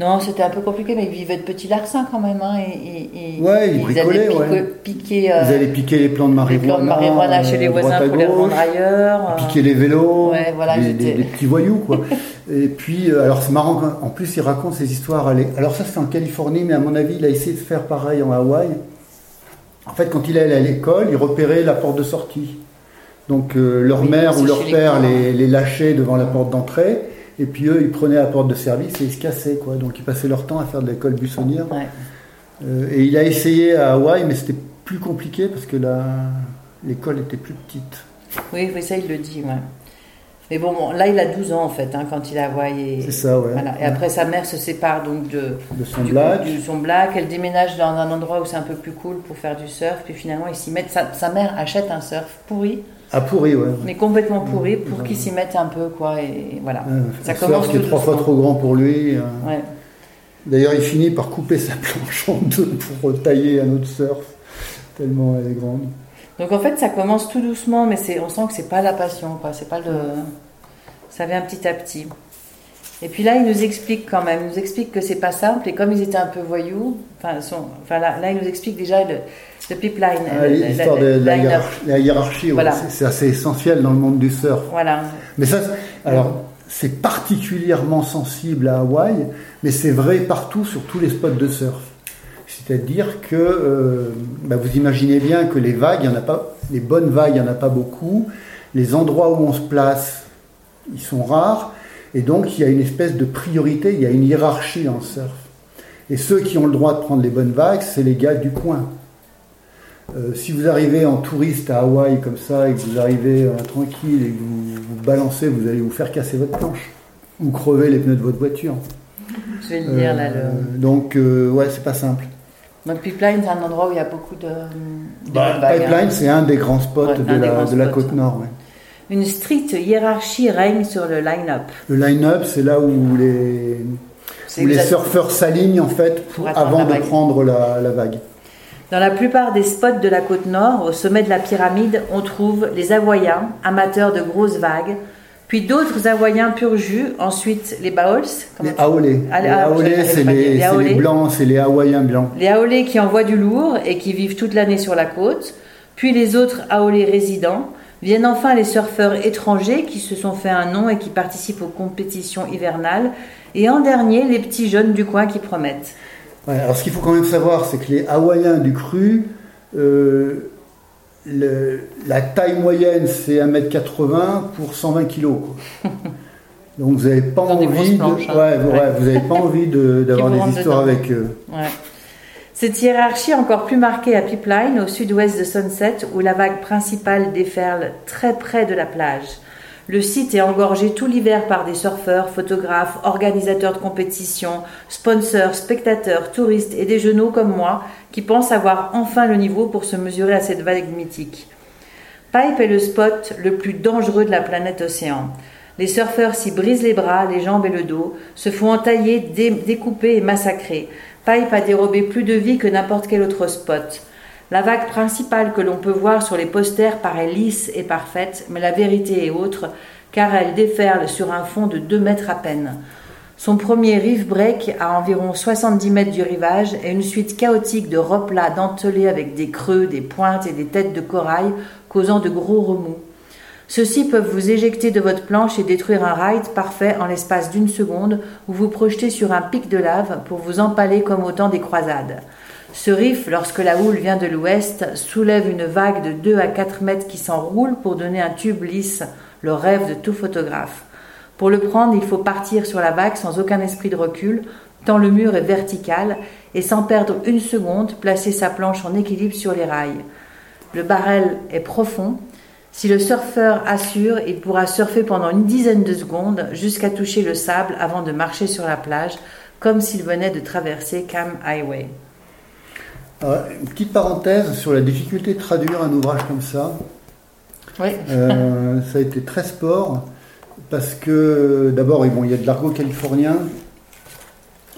Speaker 2: Non, c'était un peu compliqué, mais ils vivaient de petits larcins quand même. Hein, et,
Speaker 3: et, ouais, ils, bricolaient, allaient piquer, euh, ils allaient piquer les plants de marijuana.
Speaker 2: Les plants de marijuana chez les voisins pour les revendre ailleurs.
Speaker 3: Piquer les vélos, ouais, voilà, les, petits voyous, quoi. et puis, euh, alors c'est marrant, en plus, il raconte ces histoires. Alors ça, c'est en Californie, mais à mon avis, il a essayé de faire pareil en Hawaï. En fait, quand il allait à l'école, il repérait la porte de sortie. Donc, euh, leur mère ou leur père les, les lâchait devant la porte d'entrée. Et puis eux, ils prenaient la porte de service et ils se cassaient, quoi. Donc ils passaient leur temps à faire de l'école buissonnière. Euh, et il a essayé à Hawaï, mais c'était plus compliqué parce que l'école était plus petite.
Speaker 2: Oui, ça il le dit, ouais. Mais bon, là il a 12 ans en fait, hein, quand il à Hawaï.
Speaker 3: C'est ça, ouais.
Speaker 2: Et après sa mère se sépare donc de,
Speaker 3: de son black.
Speaker 2: son black. Elle déménage dans un endroit où c'est un peu plus cool pour faire du surf. Puis finalement, il s'y met. sa mère achète un surf pourri
Speaker 3: ah, pourri, ouais.
Speaker 2: Mais complètement pourri pour qu'il s'y mette un peu, quoi. Et voilà.
Speaker 3: ça commence. qui est trois fois trop grand pour lui. Hein. Ouais. D'ailleurs, il finit par couper sa planche en deux pour tailler un autre surf, tellement elle est grande.
Speaker 2: Donc en fait, ça commence tout doucement, mais on sent que c'est pas la passion, quoi. C'est pas le. Ça vient petit à petit. Et puis là, il nous explique quand même, il nous explique que c'est pas simple, et comme ils étaient un peu voyous, enfin, sont, enfin là, là, il nous explique déjà le, le pipeline.
Speaker 3: Ah, L'histoire de la, hiérarchie, c'est assez essentiel dans le monde du surf.
Speaker 2: Voilà.
Speaker 3: Mais ça, alors, c'est particulièrement sensible à Hawaï, mais c'est vrai partout sur tous les spots de surf. C'est-à-dire que euh, bah, vous imaginez bien que les vagues, il y en a pas, les bonnes vagues, il n'y en a pas beaucoup. Les endroits où on se place, ils sont rares. Et donc, il y a une espèce de priorité, il y a une hiérarchie en surf. Et ceux qui ont le droit de prendre les bonnes vagues, c'est les gars du coin. Euh, si vous arrivez en touriste à Hawaï comme ça et que vous arrivez euh, tranquille et que vous, vous balancez, vous allez vous faire casser votre planche ou crever les pneus de votre voiture.
Speaker 2: Je vais le dire là.
Speaker 3: Euh, donc, ouais, c'est pas simple.
Speaker 2: Donc Pipeline, c'est un endroit où il y a beaucoup de.
Speaker 3: Bah, Pipeline, c'est un des grands spots de, la, de la, côte nord. Ouais
Speaker 2: une stricte hiérarchie règne sur le line-up.
Speaker 3: Le line-up, c'est là où les, les surfeurs s'alignent en fait avant de prendre la, la, vague.
Speaker 2: Dans la plupart des spots de la côte nord, au sommet de la pyramide, on trouve les Hawaïens, amateurs de grosses vagues, puis d'autres Hawaïens pur jus, ensuite les Baols.
Speaker 3: Les Aolés. Ah, les Aolés, c'est les, les, blancs, c'est les Hawaïens blancs.
Speaker 2: Les Aolés qui envoient du lourd et qui vivent toute l'année sur la côte, puis les autres Aolés résidents, Viennent enfin les surfeurs étrangers qui se sont fait un nom et qui participent aux compétitions hivernales. Et en dernier, les petits jeunes du coin qui promettent.
Speaker 3: alors ce qu'il faut quand même savoir, c'est que les Hawaïens du cru, euh, la taille moyenne c'est 1m80 pour 120 kg. Donc vous n'avez pas, hein. avez pas envie d'avoir des histoires avec eux.
Speaker 2: Cette hiérarchie encore plus marquée à Pipeline, au sud-ouest de Sunset, où la vague principale déferle très près de la plage. Le site est engorgé tout l'hiver par des surfeurs, photographes, organisateurs de compétitions, sponsors, spectateurs, touristes et des genoux comme moi qui pensent avoir enfin le niveau pour se mesurer à cette vague mythique. Pipe est le spot le plus dangereux de la planète océan. Les surfeurs s'y brisent les bras, les jambes et le dos, se font entailler, découper et massacrer. Pipe a dérobé plus de vie que n'importe quel autre spot. La vague principale que l'on peut voir sur les posters paraît lisse et parfaite, mais la vérité est autre, car elle déferle sur un fond de deux mètres à peine. Son premier reef break à environ 70 mètres du rivage est une suite chaotique de replats dentelés avec des creux, des pointes et des têtes de corail causant de gros remous. Ceux-ci peuvent vous éjecter de votre planche et détruire un ride parfait en l'espace d'une seconde ou vous projeter sur un pic de lave pour vous empaler comme au temps des croisades. Ce riff, lorsque la houle vient de l'ouest, soulève une vague de 2 à 4 mètres qui s'enroule pour donner un tube lisse, le rêve de tout photographe. Pour le prendre, il faut partir sur la vague sans aucun esprit de recul, tant le mur est vertical, et sans perdre une seconde, placer sa planche en équilibre sur les rails. Le barrel est profond. Si le surfeur assure, il pourra surfer pendant une dizaine de secondes jusqu'à toucher le sable avant de marcher sur la plage, comme s'il venait de traverser Cam Highway.
Speaker 3: une petite parenthèse sur la difficulté de traduire un ouvrage comme ça.
Speaker 2: Oui.
Speaker 3: Euh, ça a été très sport parce que d'abord, il y a de l'argot californien.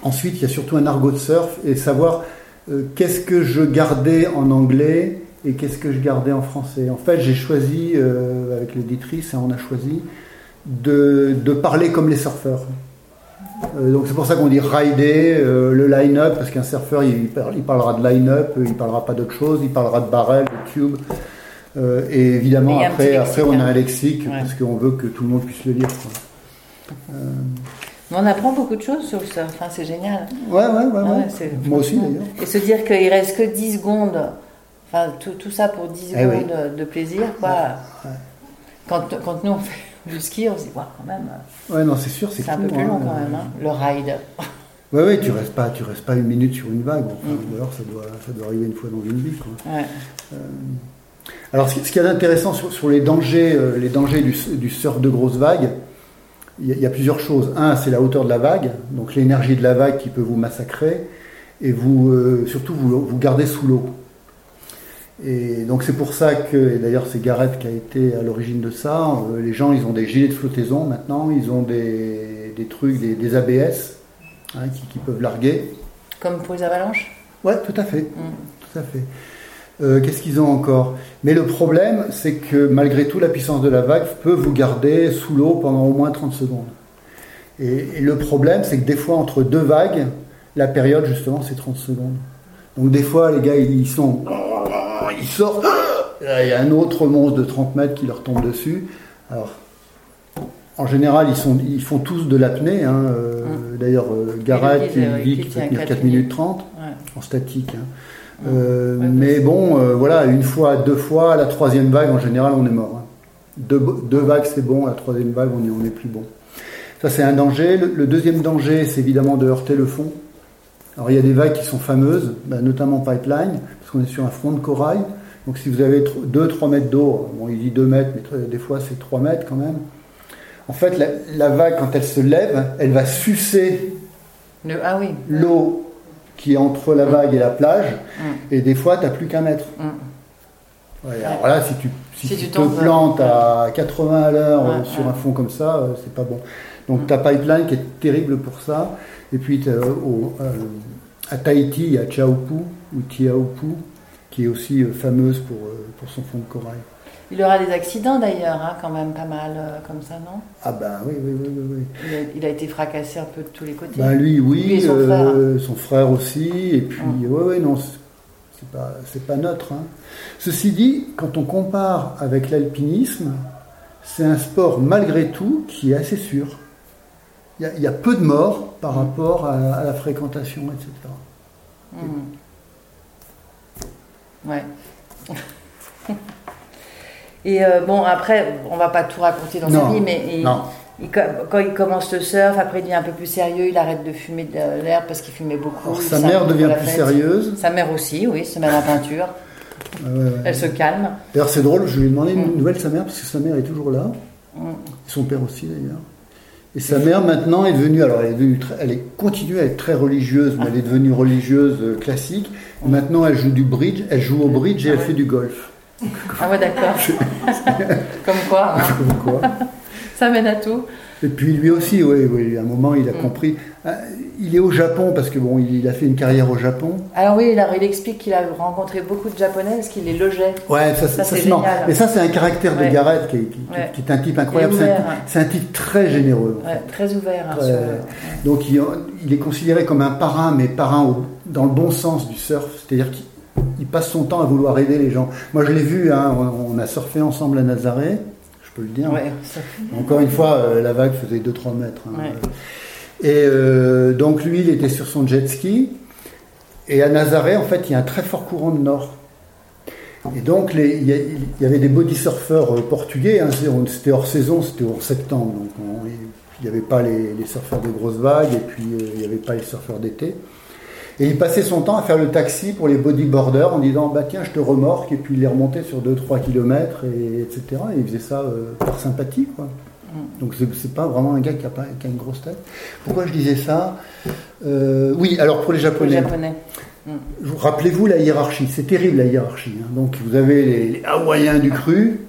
Speaker 3: Ensuite, il y a surtout un argot de surf et savoir euh, qu'est-ce que je gardais en anglais et qu'est-ce que je gardais en français? En fait, j'ai choisi, euh, avec l'éditrice, hein, on a choisi de, parler comme les surfeurs. Euh, donc c'est pour ça qu'on dit rider, le line-up, parce qu'un surfeur, il, il, parlera de line-up, il parlera pas d'autre chose, il parlera de barrel, de tube. Euh, et évidemment, après, après on a un lexique parce qu'on veut que tout le monde puisse le lire.
Speaker 2: Euh, on apprend beaucoup de choses sur ça, enfin, c'est génial.
Speaker 3: Ouais, ouais, ouais. Ah Moi aussi d'ailleurs.
Speaker 2: Et se dire qu'il reste que 10 secondes, enfin tout, tout ça pour 10 eh secondes de plaisir, quoi. Quand, quand, nous on fait du ski, on se dit, ouais, quand même.
Speaker 3: Ouais, non, c'est sûr, c'est
Speaker 2: un peu plus long hein. quand même, hein, le ride.
Speaker 3: Ouais, ouais, tu restes pas, tu restes pas une minute sur une vague. Mm. Ou alors ça doit, ça doit arriver une fois dans une vie, quoi. Ouais. Euh, alors, ce qui est intéressant sur, les dangers, euh, les dangers du, surf de grosse vague, il y, a, plusieurs choses. Un, c'est la hauteur de la vague, donc l'énergie de la vague qui peut vous massacrer, et vous, euh, surtout vous, vous garder sous l'eau. Et donc c'est pour ça que, et d'ailleurs c'est Gareth qui a été à l'origine de ça, euh, les gens ils ont des gilets de flottaison maintenant, ils ont des, trucs, des, ABS hein, qui, peuvent larguer.
Speaker 2: Comme pour les avalanches?
Speaker 3: Ouais, tout à fait. Mm. Tout à fait. Euh, qu'est-ce qu'ils ont encore? Mais le problème, c'est que malgré tout, la puissance de la vague peut vous garder sous l'eau pendant au moins 30 secondes. Et, le problème, c'est que des fois, entre deux vagues, la période, justement, c'est 30 secondes. Donc des fois, les gars, ils sont... Ils sortent... Il y a un autre monstre de 30 mètres qui leur tombe dessus. Alors, en général, ils, sont, ils font tous de l'apnée. Hein. Euh. D'ailleurs, euh, Garrett, il dit qu'il peut tenir 4 minutes 30 en statique. Hein. Euh, mais bon, euh, voilà, une fois, deux fois, la troisième vague, en général, on est mort. Hein. Deux, vagues, c'est bon, la troisième vague, on est, on est plus bon. Ça, c'est un danger. Le, deuxième danger, c'est évidemment de heurter le fond. Alors, il y a des vagues qui sont fameuses, bah, notamment Pipeline, parce qu'on est sur un front de corail. Donc, si vous avez 2-3 mètres d'eau, bon, il dit 2 mètres, mais des fois, c'est 3 mètres quand même. En fait, la, vague, quand elle se lève, elle va sucer
Speaker 2: ah oui.
Speaker 3: l'eau qui est entre la vague et la plage, mm. et des fois, tu n'as plus qu'un mètre. Mm. alors là, si tu, si, tu, te plantes à 80 à l'heure euh, sur un fond comme ça, euh, c'est pas bon. Donc, ta pipeline qui est terrible pour ça. Et puis, euh, à Tahiti, il y a Chaopu, ou Tiaopu, qui est aussi fameuse pour, pour son fond de corail.
Speaker 2: Il aura des accidents d'ailleurs, hein, quand même pas mal euh, comme ça, non?
Speaker 3: Ah ben oui, oui, oui. oui,
Speaker 2: Il, a, été fracassé un peu de tous les côtés.
Speaker 3: Ben lui, oui, son, euh, frère. son, frère. aussi, et puis, oui, hum. oui, non, c'est pas, pas neutre. Hein. Ceci dit, quand on compare avec l'alpinisme, c'est un sport malgré tout qui est assez sûr. Il y a, peu de morts par rapport à, la fréquentation, etc.
Speaker 2: Hum. Ouais. Et euh, bon, après, on va pas tout raconter dans sa vie, mais quand il commence le surf, après il devient un peu plus sérieux, il arrête de fumer de l'air parce qu'il fumait beaucoup.
Speaker 3: sa mère devient plus sérieuse.
Speaker 2: Sa mère aussi, oui, se met à la peinture. Elle se calme.
Speaker 3: D'ailleurs, c'est drôle, je lui ai demandé une mm. nouvelle de sa mère parce que sa mère est toujours là. Mm. Son père aussi, d'ailleurs. Et sa mère maintenant est devenue, alors elle est, devenue, elle est continuée à être très religieuse, mais elle est devenue religieuse euh, classique. Maintenant, elle joue du bridge, elle joue au bridge et elle fait du golf.
Speaker 2: Ah ouais, d'accord. Comme quoi. Hein. Comme quoi. Ça mène à tout.
Speaker 3: Et puis lui aussi, oui, oui, à un moment, il a mm. compris. Euh, il est au Japon parce que bon, il a fait une carrière au Japon.
Speaker 2: Alors oui, il, explique qu'il a rencontré beaucoup de Japonais parce qu'il les logeait.
Speaker 3: Ouais, ça, c'est génial. Mais ça, c'est un caractère de Garrett qui, est un type incroyable. C'est un, type très généreux.
Speaker 2: très ouvert. Hein,
Speaker 3: donc il, est considéré comme un parrain, mais parrain dans le bon sens du surf, c'est-à-dire qu'il passe son temps à vouloir aider les gens. Moi, je l'ai vu. Hein, on, a surfé ensemble à Nazaré je peux le dire. Encore une fois, euh, la vague faisait 2-3 mètres. Hein. Et euh, donc lui, il était sur son jet ski. Et à Nazaré, en fait, il y a un très fort courant de nord. Et donc, il, y avait des body surfeurs euh, portugais. Hein. c'était hors saison, c'était hors septembre. Donc, il n'y avait pas les, les, surfeurs de grosses vagues et puis il n'y avait pas les surfeurs d'été. Et il passait son temps à faire le taxi pour les bodyboarders en disant bah tiens je te remorque et puis il les remontait sur 2-3 km et etc. Et il faisait ça euh, par sympathie quoi. Donc c'est pas vraiment un gars qui a, pas, qui a, une grosse tête. Pourquoi je disais ça? Euh, Oui, alors pour les Japonais.
Speaker 2: Japonais.
Speaker 3: Mm. Rappelez-vous la hiérarchie, c'est terrible la hiérarchie. Hein. Donc vous avez les, Hawaïens du cru,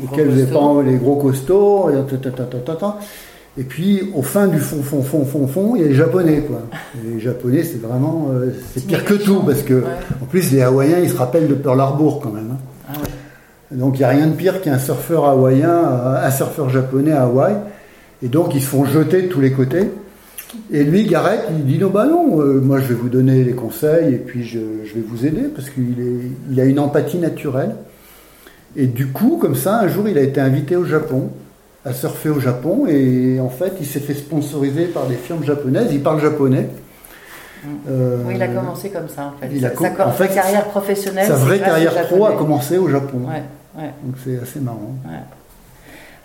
Speaker 3: lesquels vous avez pas les gros costauds, et, et puis, au fin du fond, fond, fond, fond, fond, il y a les Japonais, quoi. les Japonais, c'est vraiment, euh, c'est pire que tout, parce que, en plus, les Hawaïens, ils se rappellent de Pearl Harbor, quand même. Hein. Ah donc, il n'y a rien de pire qu'un surfeur hawaïen, un surfeur japonais à Hawaï. Et donc, ils se font jeter de tous les côtés. Et lui, Gareth, il dit non, bah non, euh, moi, je vais vous donner les conseils, et puis je, je vais vous aider, parce qu'il il a une empathie naturelle. Et du coup, comme ça, un jour, il a été invité au Japon à surfer au Japon et en fait il s'est fait sponsoriser par des firmes japonaises, il parle japonais.
Speaker 2: Mm. Euh, oui, il a commencé comme ça en fait. Il a sa, en fait, carrière professionnelle.
Speaker 3: Sa vraie carrière pro a commencé au Japon. Donc c'est assez marrant.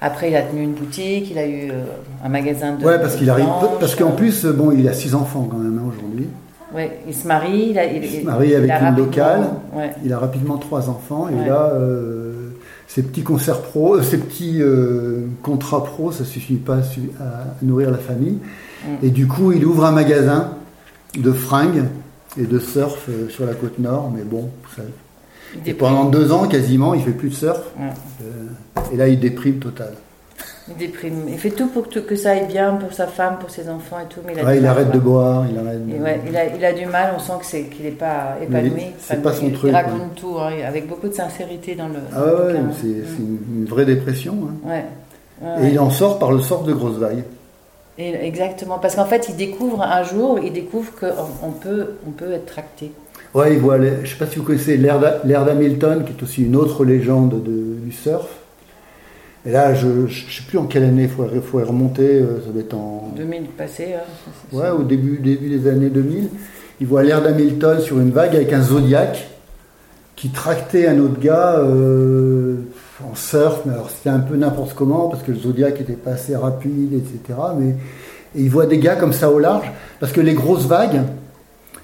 Speaker 2: Après, il a tenu une boutique, il a eu euh, un magasin de.
Speaker 3: Ouais, parce qu'il arrive, parce qu'en plus, bon, il a six enfants quand même hein, aujourd'hui.
Speaker 2: Oui, il se marie. Il, a,
Speaker 3: il, se marie avec une locale. Il a rapidement trois enfants et là, euh, ces petits concerts pro, euh, ces petits euh, contrats pro, ça suffit pas à, nourrir la famille. Mm. Et du coup, il ouvre un magasin de fringues et de surf euh, sur la côte nord, mais bon, et pendant deux ans quasiment, il fait plus de surf. et là, il déprime total.
Speaker 2: Il déprime. Il fait tout pour que, ça aille bien pour sa femme, pour ses enfants et tout.
Speaker 3: Mais il, arrête de boire, il arrête.
Speaker 2: il, a, du mal. On sent que c'est qu'il n'est pas épanoui.
Speaker 3: C'est pas son
Speaker 2: il,
Speaker 3: truc.
Speaker 2: Il raconte tout hein, avec beaucoup de sincérité dans le.
Speaker 3: Ah ouais, c'est une, vraie dépression. Hein. et il en sort par le sort de vagues.
Speaker 2: exactement, parce qu'en fait, il découvre un jour, il découvre qu'on peut, on peut être tracté.
Speaker 3: Ouais, il voit. je ne sais pas si vous connaissez l'air d'Hamilton, qui est aussi une autre légende du surf. Et là, je ne sais plus en quelle année, il faudrait, remonter, euh, ça doit être en...
Speaker 2: 2000 passé.
Speaker 3: Hein, ouais, au début, début des années 2000. Il voit l'air d'Hamilton sur une vague avec un Zodiac qui tractait un autre gars euh, en surf, mais alors c'était un peu n'importe comment parce que le Zodiac n'était pas assez rapide, etc. Mais et il voit des gars comme ça au large parce que les grosses vagues,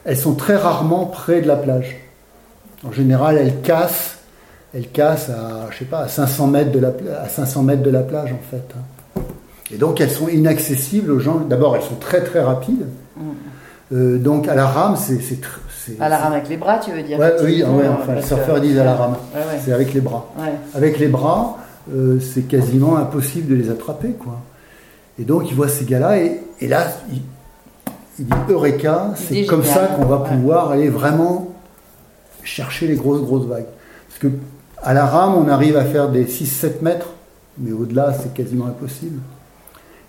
Speaker 3: elles sont très rarement près de la plage. En général, elles cassent elle casse à, je sais pas, à 500 mètres de la, à 500 mètres de la plage en fait. Et donc elles sont inaccessibles aux gens. D'abord, elles sont très très rapides. Mm. Euh, donc à la rame, c'est
Speaker 2: à la rame avec les bras, tu veux dire?
Speaker 3: Oui, ouais, enfin, les surfeurs disent à la rame. C'est avec les bras. Avec les bras, euh, c'est quasiment impossible de les attraper, quoi. Et donc il voit ces gars-là et, et, là, il, il dit Eureka, c'est comme ça qu'on va pouvoir aller vraiment chercher les grosses grosses vagues. Parce que à la rame, on arrive à faire des 6-7 mètres, mais au-delà, c'est quasiment impossible.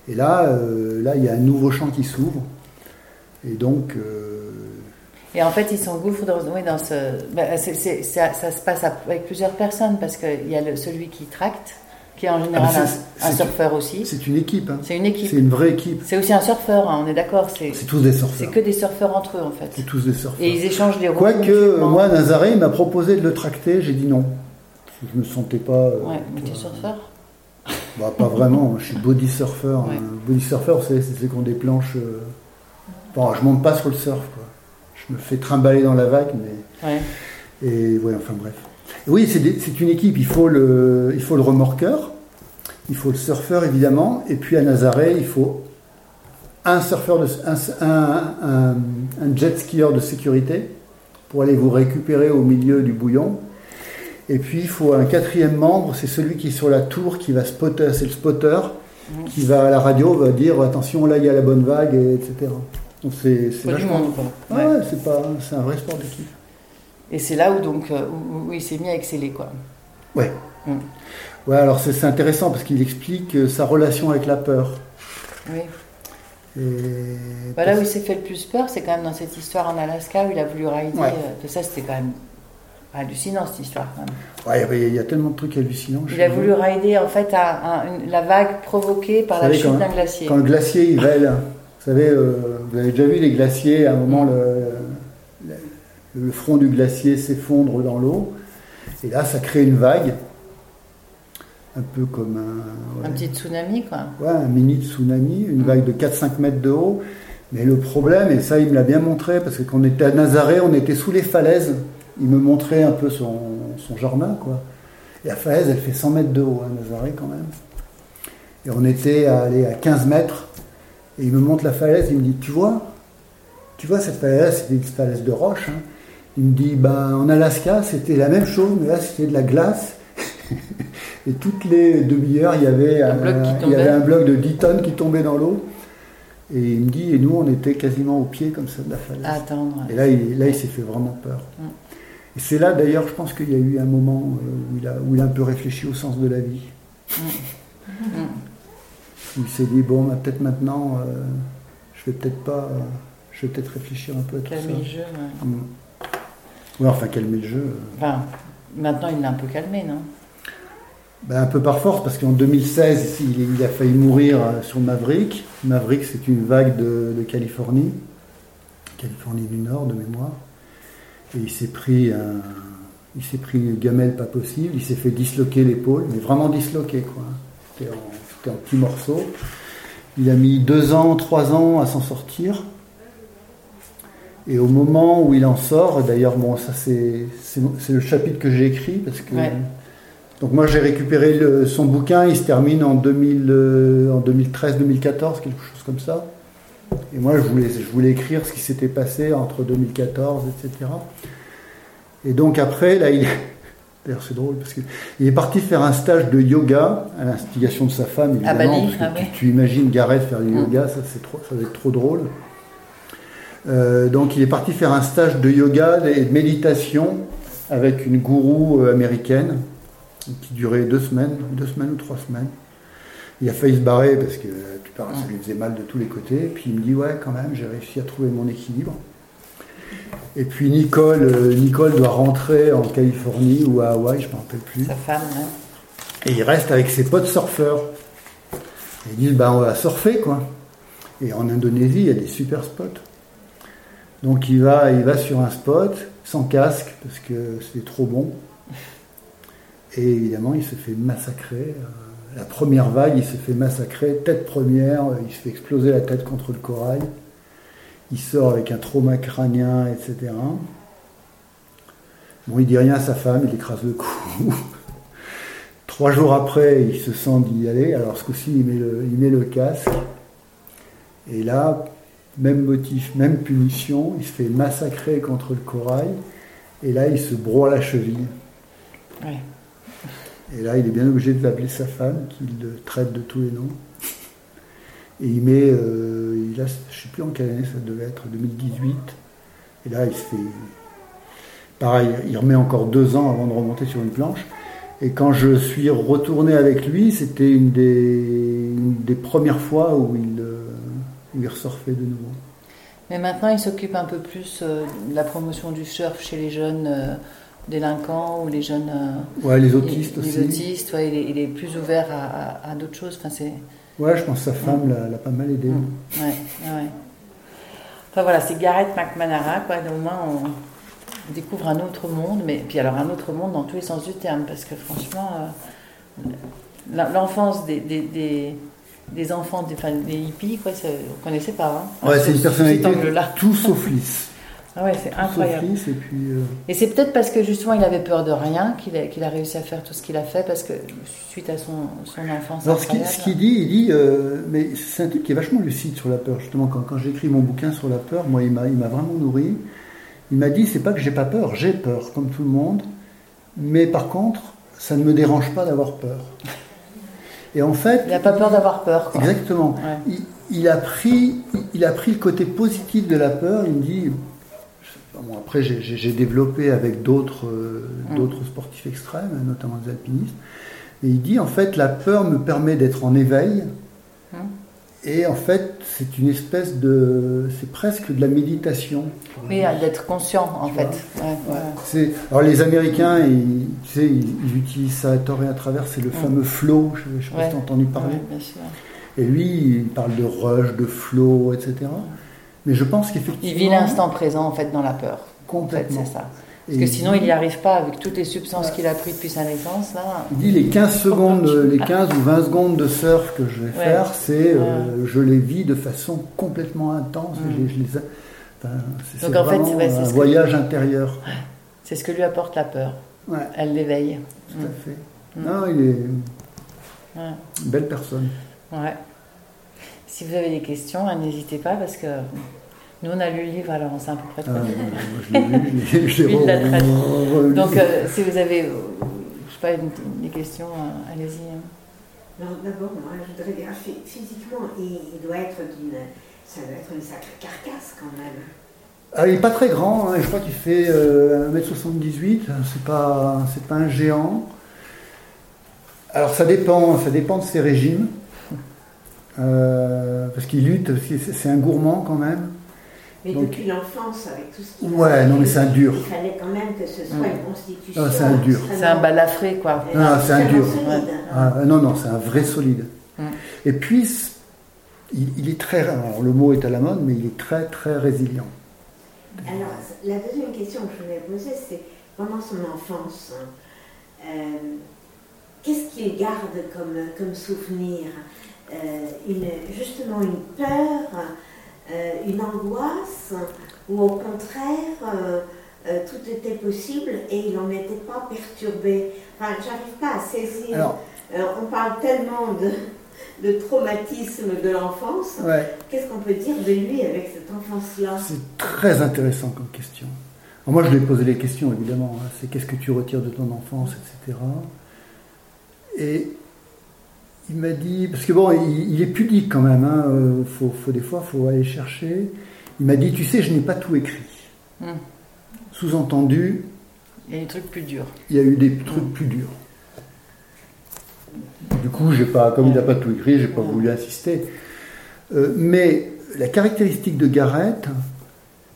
Speaker 3: Et là, euh, là, il y a un nouveau champ qui s'ouvre. Et donc. Euh,
Speaker 2: et en fait, ils s'engouffrent dans, oui, dans ce. Ben, ça, se passe avec plusieurs personnes parce qu'il y a celui qui tracte, qui est en général ah, un, surfeur aussi.
Speaker 3: C'est une équipe. Hein.
Speaker 2: C'est une équipe.
Speaker 3: C'est une vraie équipe.
Speaker 2: C'est aussi un surfeur, hein, on est d'accord.
Speaker 3: C'est tous des surfeurs.
Speaker 2: C'est que des surfeurs entre eux en fait.
Speaker 3: C'est tous des surfeurs.
Speaker 2: Et ils échangent des
Speaker 3: rôles. Quoique, moi, Nazaré m'a proposé de le tracter, j'ai dit non. Je me sentais pas. Euh,
Speaker 2: ouais, mais surfeur
Speaker 3: bah, Pas vraiment, je suis body surfer. Hein. Body surfer, c'est ceux qui ont des planches. Euh, bon, je monte pas sur le surf, quoi. Je me fais trimballer dans la vague, mais. Ouais. Et ouais, enfin bref. Oui, c'est une équipe. Il faut, le, il faut le remorqueur, il faut le surfeur évidemment, et puis à Nazaré, il faut un surfeur, de, un, un jet skieur de sécurité pour aller vous récupérer au milieu du bouillon et puis il faut un quatrième membre, c'est celui qui est sur la tour qui va spotter, c'est le spotter, qui va à la radio va dire attention là il y a la bonne vague, etc.
Speaker 2: Donc c'est vachement.
Speaker 3: Ouais, c'est pas, c'est un vrai sport d'équipe.
Speaker 2: Et c'est là où donc où, il s'est mis à exceller quoi.
Speaker 3: Ouais. Mm. Ouais, alors c'est intéressant parce qu'il explique euh, sa relation avec la peur.
Speaker 2: Oui. Bah, là où il s'est fait le plus peur, c'est quand même dans cette histoire en Alaska où il a voulu rider. Euh, ça, c'était quand même hallucinant cette histoire.
Speaker 3: Ouais, il y, a tellement de trucs hallucinants.
Speaker 2: Il a voulu rider en fait à, la vague provoquée par la chute d'un glacier.
Speaker 3: Quand le glacier il vèle, vous savez, euh, vous avez déjà vu les glaciers, à un moment le, le front du glacier s'effondre dans l'eau, et là ça crée une vague un peu comme
Speaker 2: un. Un petit tsunami, quoi.
Speaker 3: Ouais, un mini tsunami, une vague de 4-5 mètres de haut. Mais le problème, et ça il me l'a bien montré, parce que quand on était à Nazaré, on était sous les falaises. Il me montrait un peu son, jardin, quoi. Et la falaise, elle fait 100 mètres de haut, hein, Nazaré, quand même. Et on était à, à 15 mètres. Et il me montre la falaise, il me dit Tu vois? Tu vois, cette falaise, c'était une falaise de roche. Hein. Il me dit ben, En Alaska, c'était la même chose, mais là, c'était de la glace. Et toutes les demi-heures, il, y avait un, il y avait un bloc de 10 tonnes qui tombait dans l'eau. Et il me dit, et nous, on était quasiment au pied comme ça de la falaise.
Speaker 2: Attendre.
Speaker 3: Et là, il, là, il s'est fait vraiment peur. Mm. Et c'est là, d'ailleurs, je pense qu'il y a eu un moment euh, où il, a, où il a un peu réfléchi au sens de la vie. Mm. Mm. Il s'est dit, bon, bah, peut-être maintenant, euh, je vais peut-être pas, euh, je vais peut-être réfléchir un peu à tout
Speaker 2: calmer
Speaker 3: ça.
Speaker 2: le jeu,
Speaker 3: ouais. enfin, calmer le jeu.
Speaker 2: Enfin, maintenant, il l'a un peu calmé, non?
Speaker 3: Ben, un peu par force, parce qu'en 2016, il, a failli mourir sur Maverick. Maverick, c'est une vague de, Californie, Californie du Nord de mémoire. Et il s'est pris un, il s'est pris une gamelle pas possible, il s'est fait disloquer l'épaule, mais vraiment disloqué, quoi. C'était en, en petits morceaux. Il a mis deux ans, trois ans à s'en sortir. Et au moment où il en sort, d'ailleurs, bon, ça c'est, le chapitre que j'ai écrit, parce que donc moi j'ai récupéré son bouquin, il se termine en, 2000, euh, en 2013-2014, quelque chose comme ça. Et moi je voulais, je voulais écrire ce qui s'était passé entre 2014, etc. Et donc après, là, il... D'ailleurs, c'est drôle parce qu'il est parti faire un stage de yoga à l'instigation de sa femme, évidemment. Ah tu, imagines Gareth faire du mm. yoga, ça, trop, ça va être trop drôle. Euh, donc, il est parti faire un stage de yoga et de méditation avec une gourou euh, américaine qui durait deux semaines, deux semaines ou trois semaines. Il a failli se barrer parce que tu parles, ça lui faisait mal de tous les côtés. Puis il me dit ouais quand même j'ai réussi à trouver mon équilibre. Et puis Nicole, euh, Nicole doit rentrer en Californie ou à Hawaï, je ne me rappelle plus.
Speaker 2: Sa femme, hein.
Speaker 3: Et il reste avec ses potes surfeurs. Et ils disent bah on va surfer quoi. Et en Indonésie il y a des super spots. Donc il va, il va sur un spot sans casque parce que c'est trop bon. Et évidemment, il se fait massacrer. Euh, la première vague, il se fait massacrer, tête première, euh, il se fait exploser la tête contre le corail. Il sort avec un trauma crânien, etc. Bon, il dit rien à sa femme, il écrase le cou. Trois jours après, il se sent d'y aller. Alors ce coup-ci, il, met le casque. Et là, même motif, même punition, il se fait massacrer contre le corail. Et là, il se broie la cheville. Et là, il est bien obligé de l'appeler sa femme, qui le traite de tous les noms. Et il met, euh, je ne sais plus en quelle année ça devait être, 2018. Et là, il se fait. Pareil, il remet encore deux ans avant de remonter sur une planche. Et quand je suis retourné avec lui, c'était une des, premières fois où il, euh, de nouveau.
Speaker 2: Mais maintenant, il s'occupe un peu plus euh, de la promotion du surf chez les jeunes délinquants ou les jeunes.
Speaker 3: Euh, ouais, les autistes
Speaker 2: les,
Speaker 3: aussi.
Speaker 2: Les autistes, ouais, il, est, plus ouvert à, d'autres choses. Enfin, c'est...
Speaker 3: Ouais, je pense que sa femme mm. l'a, pas mal aidé. Mm.
Speaker 2: Ouais, ouais. Enfin voilà, c'est Gareth McManara, quoi. Au moins, on découvre un autre monde, mais puis alors un autre monde dans tous les sens du terme, parce que franchement, euh, l'enfance des, des, des, enfants, des, enfin, des hippies, quoi, on ne connaissait pas.
Speaker 3: Hein, ouais, c'est une personnalité tout sauf lisse.
Speaker 2: Ah ouais, c'est incroyable.
Speaker 3: et puis, euh,
Speaker 2: et c'est peut-être parce que justement il avait peur de rien qu'il a, qu'il a réussi à faire tout ce qu'il a fait, parce que suite à son, son enfance.
Speaker 3: Alors ce qu'il, dit, il dit, euh, mais c'est un type qui est vachement lucide sur la peur. Justement, quand, quand j'écris mon bouquin sur la peur, moi il m'a, il m'a vraiment nourri. Il m'a dit, c'est pas que j'ai pas peur, j'ai peur, comme tout le monde, mais par contre, ça ne me dérange pas d'avoir peur. Et en fait.
Speaker 2: Il n'a pas peur d'avoir peur.
Speaker 3: Exactement. Il, a pris, il a pris le côté positif de la peur. Il me dit. Bon, après, j'ai développé avec d'autres mm. d'autres sportifs extrêmes, notamment des alpinistes. Et il dit en fait, la peur me permet d'être en éveil. Mm. Et en fait, c'est une espèce de. C'est presque de la méditation.
Speaker 2: Oui, d'être conscient, en fait.
Speaker 3: Ouais, Alors, les Américains, ils, tu sais, ils, utilisent ça à tort et à travers, c'est le fameux flow, je ne sais pas si tu as entendu parler. Bien sûr. Et lui, il parle de rush, de flow, etc. Mais je pense qu'effectivement.
Speaker 2: Il vit l'instant présent, en fait, dans la peur.
Speaker 3: Complètement.
Speaker 2: c'est ça. Parce que sinon, il n'y arrive pas avec toutes les substances qu'il a prises depuis sa naissance. Là.
Speaker 3: Il dit les 15 secondes, les 15 ou 20 secondes de surf que je vais faire, c'est euh, je les vis de façon complètement intense. Mm. Je, les, c'est vraiment un voyage intérieur.
Speaker 2: C'est ce que lui apporte la peur. Elle l'éveille.
Speaker 3: Tout à mm. fait. Mm. Non, il est une belle personne.
Speaker 2: Ouais. Si vous avez des questions, hein, n'hésitez pas parce que nous, on a lu le livre, alors on sait à peu près de quoi ah, Donc, euh, si vous avez, euh, je sais pas, des questions, euh, allez-y. Hein.
Speaker 4: D'abord, moi, je voudrais dire, physiquement, il, doit être d'une. Ça doit être une sacrée carcasse quand même.
Speaker 3: Ah, il n'est pas très grand, hein, je crois qu'il fait 1m78, c'est pas, c'est pas un géant. Alors ça dépend, ça dépend de ses régimes, parce qu'il lutte, c'est un gourmand quand même.
Speaker 4: Mais depuis l'enfance, avec tout ce qu'il
Speaker 3: Ouais, non, mais c'est un dur.
Speaker 4: Il fallait quand même que ce soit une constitution.
Speaker 3: c'est un dur.
Speaker 2: C'est un balafré, quoi.
Speaker 3: Non, c'est un dur. Ah, non, non, c'est un vrai solide. Et puis, il, est très. Alors, le mot est à la mode, mais il est très, très résilient.
Speaker 4: Alors, la deuxième question que je voulais poser, c'est pendant son enfance, euh, qu'est-ce qu'il garde comme, comme souvenir? euh, une, Justement, une peur euh, une angoisse ou au contraire euh, euh, tout était possible et il n'en était pas perturbé. Enfin, j'arrive pas à saisir. on parle tellement de, de traumatisme de l'enfance. Qu'est-ce qu'on peut dire de lui avec cette enfance-là?
Speaker 3: C'est très intéressant comme question. moi, je lui ai posé les questions, évidemment. Hein. C'est qu'est-ce que tu retires de ton enfance, etc. Et il m'a dit, parce que bon, il, est pudique quand même, hein, euh, faut, des fois, il faut aller chercher. Il m'a dit, tu sais, je n'ai pas tout écrit. Hmm. Sous-entendu.
Speaker 2: Il y a des trucs plus durs.
Speaker 3: Il y a eu des trucs plus durs. Du coup, j'ai pas, comme il n'a pas tout écrit, j'ai pas hmm. voulu insister. Euh, mais la caractéristique de Garrett,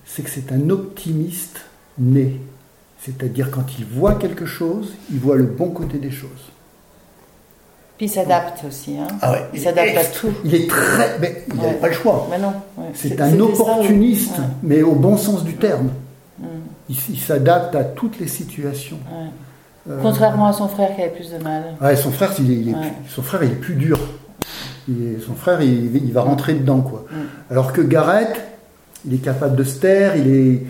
Speaker 3: c'est que c'est un optimiste né. C'est-à-dire quand il voit quelque chose, il voit le bon côté des choses
Speaker 2: il s'adapte aussi. Hein.
Speaker 3: Ah
Speaker 2: il s'adapte à tout.
Speaker 3: Il est très. Mais il n'avait pas le choix.
Speaker 2: Mais non.
Speaker 3: C'est un opportuniste, mais au bon sens du terme. Mm. Il, s'adapte à toutes les situations.
Speaker 2: Euh, Contrairement à son frère qui avait plus de mal.
Speaker 3: Ouais, son frère, il est, son frère, il est plus dur. son frère, il, va rentrer dedans, quoi. Mm. Alors que Gareth, il est capable de se taire, il est,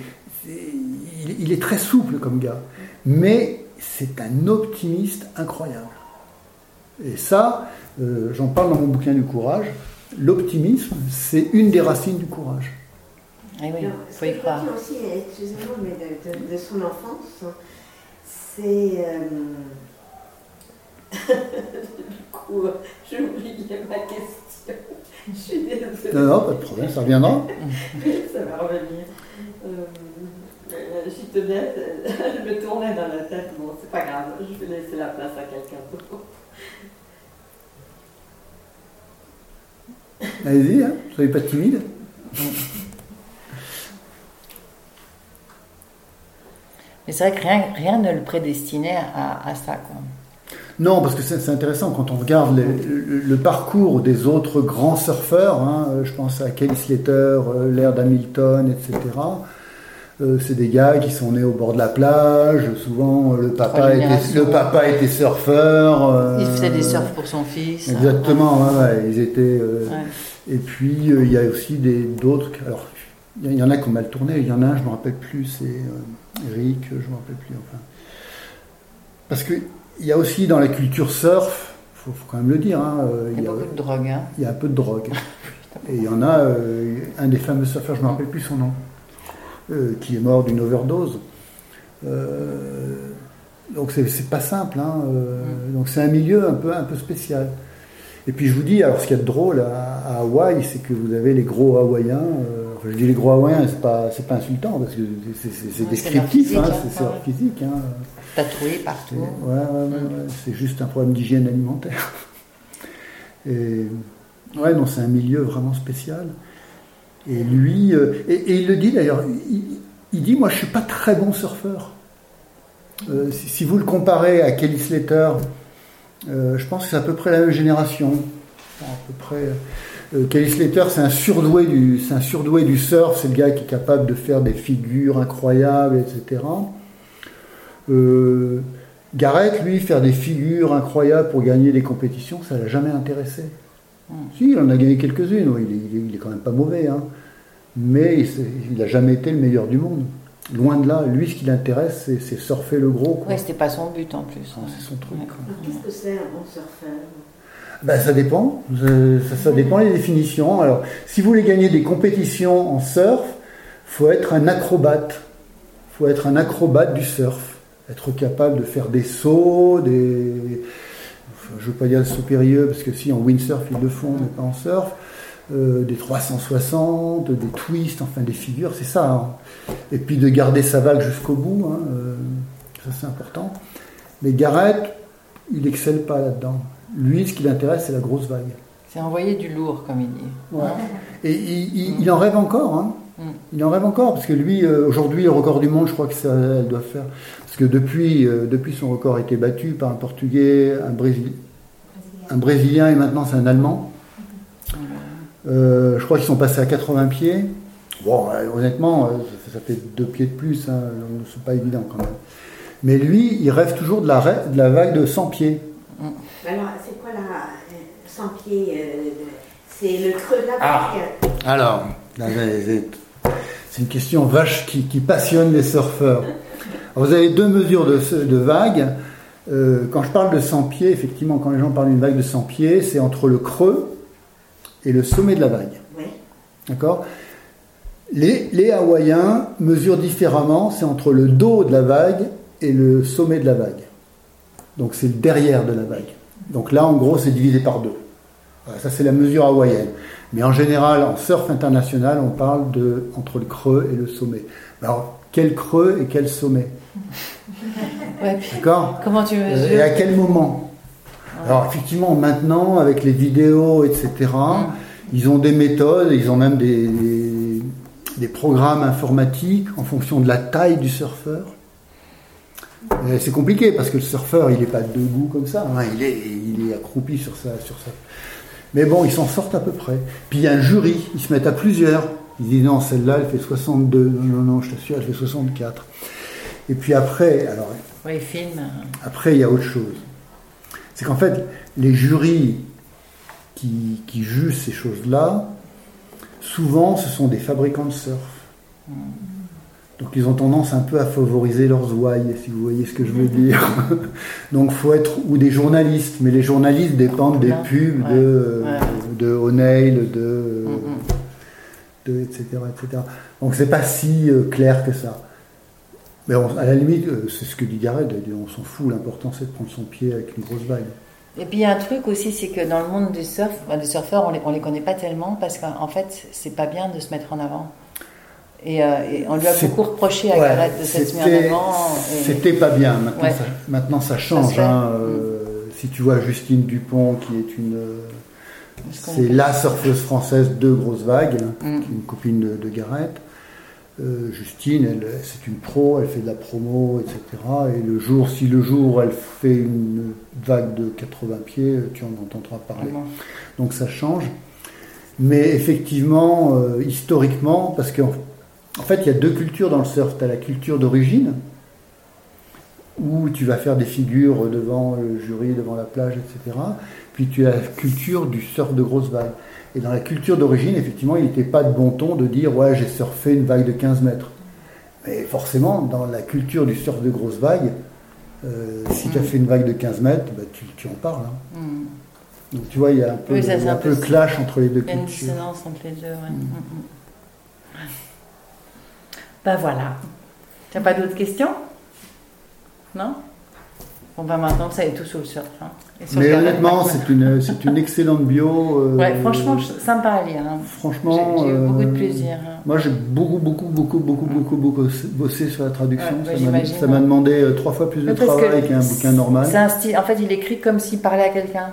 Speaker 3: il est très souple comme gars. Mais c'est un optimiste incroyable. Et ça, euh, j'en parle dans mon bouquin du courage. L'optimisme, c'est une des racines du courage.
Speaker 4: Ah oui, il faut y croire. aussi, excusez-moi, mais de, son enfance, c'est. Euh... du coup, j'ai oublié ma question. Je suis désolée.
Speaker 3: Non, non, pas de problème, ça reviendra.
Speaker 4: ça va revenir. Euh, je tenais, je me tournais dans la tête. Bon, c'est pas grave, je vais laisser la place à quelqu'un d'autre.
Speaker 3: Allez-y, hein, soyez pas timide.
Speaker 2: Mais c'est vrai que rien, rien ne le prédestinait à, ça. Quoi.
Speaker 3: Non, parce que c'est intéressant quand on regarde le, parcours des autres grands surfeurs, hein, je pense à Kelly Slater, euh, Laird Hamilton, etc. Euh, c'est des gars qui sont nés au bord de la plage. Souvent, le papa, était, le papa était surfeur.
Speaker 2: Euh, il faisait des surfs pour son fils.
Speaker 3: Exactement, ils étaient. Euh, et puis, il y a aussi d'autres. Alors, il y en a qui ont mal tourné. Il y en a un, je ne me rappelle plus, c'est Eric, je ne me rappelle plus. Enfin. Parce qu'il y a aussi dans la culture surf, il faut, quand même le dire. Hein,
Speaker 2: il y a beaucoup de drogue. Hein.
Speaker 3: Il y a un peu de drogue. et il y en a un des fameux surfeurs, je ne me rappelle plus son nom. Euh, qui est mort d'une overdose. Euh, donc c'est pas simple. Hein, euh, mm. donc c'est un milieu un peu, un peu spécial. Et puis je vous dis, alors ce qu'il y a de drôle à, Hawaï, c'est que vous avez les gros Hawaïens. Euh, je dis les gros Hawaïens, c'est pas, pas insultant parce que c'est, descriptif, hein, c'est leur physique. Hein.
Speaker 2: Tatoué partout.
Speaker 3: Ouais, ouais, ouais, c'est juste un problème d'hygiène alimentaire. Et ouais, non, c'est un milieu vraiment spécial. Et lui, euh, et, il le dit d'ailleurs, il, dit Moi, je suis pas très bon surfeur. Euh, si, vous le comparez à Kelly Slater, euh, je pense que c'est à peu près la même génération. À peu près. Kelly Slater, c'est un surdoué du, c'est un surdoué du surf. C'est le gars qui est capable de faire des figures incroyables, etc. Garrett, lui, faire des figures incroyables pour gagner des compétitions, ça l'a jamais intéressé. Si, il en a gagné quelques-unes, il, est, quand même pas mauvais, hein. mais il n'a jamais été le meilleur du monde. Loin de là, lui, ce qui l'intéresse, c'est surfer le gros.
Speaker 2: Ouais, c'était pas son but en plus.
Speaker 3: c'est son truc.
Speaker 4: Qu'est-ce que c'est un bon surfeur?
Speaker 3: Ben, ça dépend. Ça, dépend des définitions. Alors, si vous voulez gagner des compétitions en surf, faut être un acrobate. faut être un acrobate du surf. Être capable de faire des sauts, des, je ne veux pas dire supérieur, parce que si en windsurf ils le font, mais pas en surf, euh, des 360, des twists, enfin des figures, c'est ça. Hein. Et puis de garder sa vague jusqu'au bout, hein, euh, ça c'est important. Mais Garrett, il excelle pas là-dedans. Lui, ce qui l'intéresse, c'est la grosse vague.
Speaker 2: C'est envoyer du lourd, comme il dit.
Speaker 3: Et il, en rêve encore. Hein. Mm. Il en rêve encore, parce que lui, euh, aujourd'hui, le record du monde, je crois que ça elle doit faire parce que depuis, euh, depuis son record a été battu par un Portugais, un, un Brésilien et maintenant c'est un Allemand. Euh, je crois qu'ils sont passés à 80 pieds. Bon, honnêtement, ça, fait deux pieds de plus, hein, c'est pas évident quand même. Mais lui, il rêve toujours de la, de la vague de 100 pieds.
Speaker 4: Alors, c'est quoi la 100 pieds C'est le creux de la ah. vague
Speaker 3: Alors, c'est une question vache qui, qui passionne les surfeurs vous avez deux mesures de, de vagues. Euh, quand je parle de 100 pieds, effectivement, quand les gens parlent d'une vague de 100 pieds, c'est entre le creux et le sommet de la vague. Oui. D'accord? Les, les, Hawaïens mesurent différemment, c'est entre le dos de la vague et le sommet de la vague. Donc c'est le derrière de la vague. Donc là, en gros, c'est divisé par deux. ça, c'est la mesure hawaïenne. Mais en général, en surf international, on parle de entre le creux et le sommet. Alors, quel creux et quel sommet D'accord
Speaker 2: Comment tu mesures
Speaker 3: Et à quel moment Alors effectivement, maintenant, avec les vidéos, etc., mm. ils ont des méthodes, ils ont même des, des, programmes informatiques en fonction de la taille du surfeur. C'est compliqué parce que le surfeur, il n'est pas debout comme ça, hein. il, est, il est accroupi sur ça, sur ça. Mais bon, ils s'en sortent à peu près. Puis il y a un jury, ils se mettent à plusieurs. Ils disent non, celle-là, elle fait 62. Non, non, non, je t'assure, elle fait 64. Et puis après, alors.
Speaker 2: Oui, film.
Speaker 3: Après, il y a autre chose. C'est qu'en fait, les jurys qui, qui jugent ces choses-là, souvent, ce sont des fabricants de surf. Hmm. Donc ils ont tendance un peu à favoriser leurs ouailles, si vous voyez ce que je veux dire. Donc faut être ou des journalistes, mais les journalistes dépendent des pubs de, de O'Neill, de, hmm, hmm etc., etc. Donc c'est pas si euh, clair que ça. Mais à la limite, euh, c'est ce que dit Gareth, on s'en fout, l'important c'est de prendre son pied avec une grosse vague.
Speaker 2: Et puis il y a un truc aussi, c'est que dans le monde du surf, des surfeurs, on les, on les connaît pas tellement parce qu'en fait, c'est pas bien de se mettre en avant. Et, euh, on lui a beaucoup reproché à Gareth de s'être mis en avant.
Speaker 3: C'était pas bien, maintenant, ça, change. hein, si tu vois Justine Dupont, qui est une c'est la surfeuse française de grosses vagues, hein, mm. une copine de, Garrett. Euh, Justine, c'est une pro, elle fait de la promo, etc. Et le jour, si le jour elle fait une vague de 80 pieds, tu en entendras parler. Donc ça change. Mais effectivement, euh, historiquement, parce qu'en en fait, il y a deux cultures dans le surf. Tu as la culture d'origine, où tu vas faire des figures devant le jury, devant la plage, etc. Puis tu as la culture du surf de grosse vague. Et dans la culture d'origine, effectivement, il n'était pas de bon ton de dire ouais j'ai surfé une vague de 15 mètres. Mais forcément, dans la culture du surf de grosse vague, euh, si tu as mm. fait une vague de 15 mètres, bah, tu, en parles. Hein. Mm. Donc tu vois, il y a un peu, un, peu, clash entre les deux cultures. Il y a une
Speaker 2: dissonance entre les deux, ouais. Mm. Ben voilà. Tu n'as pas d'autres questions? Non? Bon, ben maintenant, ça est tout sur le surf. Hein.
Speaker 3: Mais honnêtement, c'est une, c'est une excellente bio.
Speaker 2: Euh, ouais, franchement, sympa à lire. Hein.
Speaker 3: Franchement,
Speaker 2: j'ai, eu beaucoup de euh, plaisir. Hein.
Speaker 3: Moi, j'ai beaucoup, beaucoup, beaucoup, beaucoup, beaucoup, beaucoup bossé sur la traduction. ça, m'a, demandé euh, trois fois plus de travail qu'un bouquin normal.
Speaker 2: C'est un style. En fait, il écrit comme s'il parlait à quelqu'un.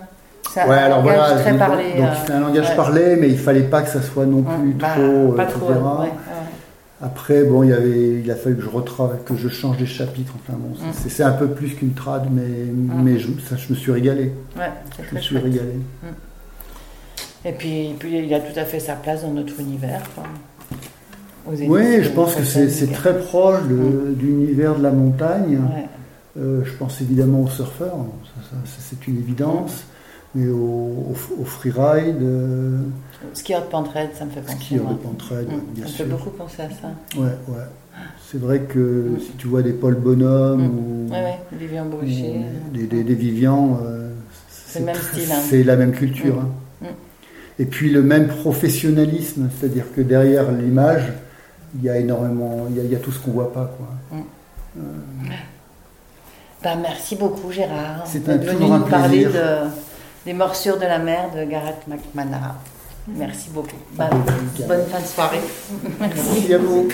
Speaker 3: C'est un ouais, alors voilà, très parlé. Donc, c'est un langage parlé, mais il fallait pas que ça soit non plus bah, trop, pas trop, après, bon, il, y avait, il a fallu que je retravaille, que je change des chapitres. Enfin bon, mm. c'est un peu plus qu'une trad, mais, mm. mais je, ça, je me suis régalé.
Speaker 2: Ouais,
Speaker 3: je me suis régalé.
Speaker 2: Mm. Et puis, puis, il a tout à fait sa place dans notre univers.
Speaker 3: Oui, je pense que c'est très proche de, l'univers de la montagne. Euh, je pense évidemment aux surfeurs, c'est une évidence, mais au, au, freeride. Euh,
Speaker 2: Skieur de Pentraide, ça me fait penser.
Speaker 3: Skieur de Pentraide, bien
Speaker 2: ça
Speaker 3: sûr.
Speaker 2: Ça me fait beaucoup penser à ça.
Speaker 3: Ouais, ouais. C'est vrai que mmh. si tu vois des Paul Bonhomme mmh.
Speaker 2: ou. Ouais, ouais, Vivian.
Speaker 3: Des, des, des Vivian.
Speaker 2: Euh, c'est le même style. Hein.
Speaker 3: C'est la même culture. Hein. Et puis le même professionnalisme, c'est-à-dire que derrière l'image, il y a énormément. Il y a, il y a tout ce qu'on voit pas, quoi.
Speaker 2: Euh... Ben, merci beaucoup, Gérard.
Speaker 3: C'est un, venu nous parler de
Speaker 2: des morsures de la mer de Gareth McManara. Merci beaucoup. bonne fin de soirée.
Speaker 3: Merci à vous.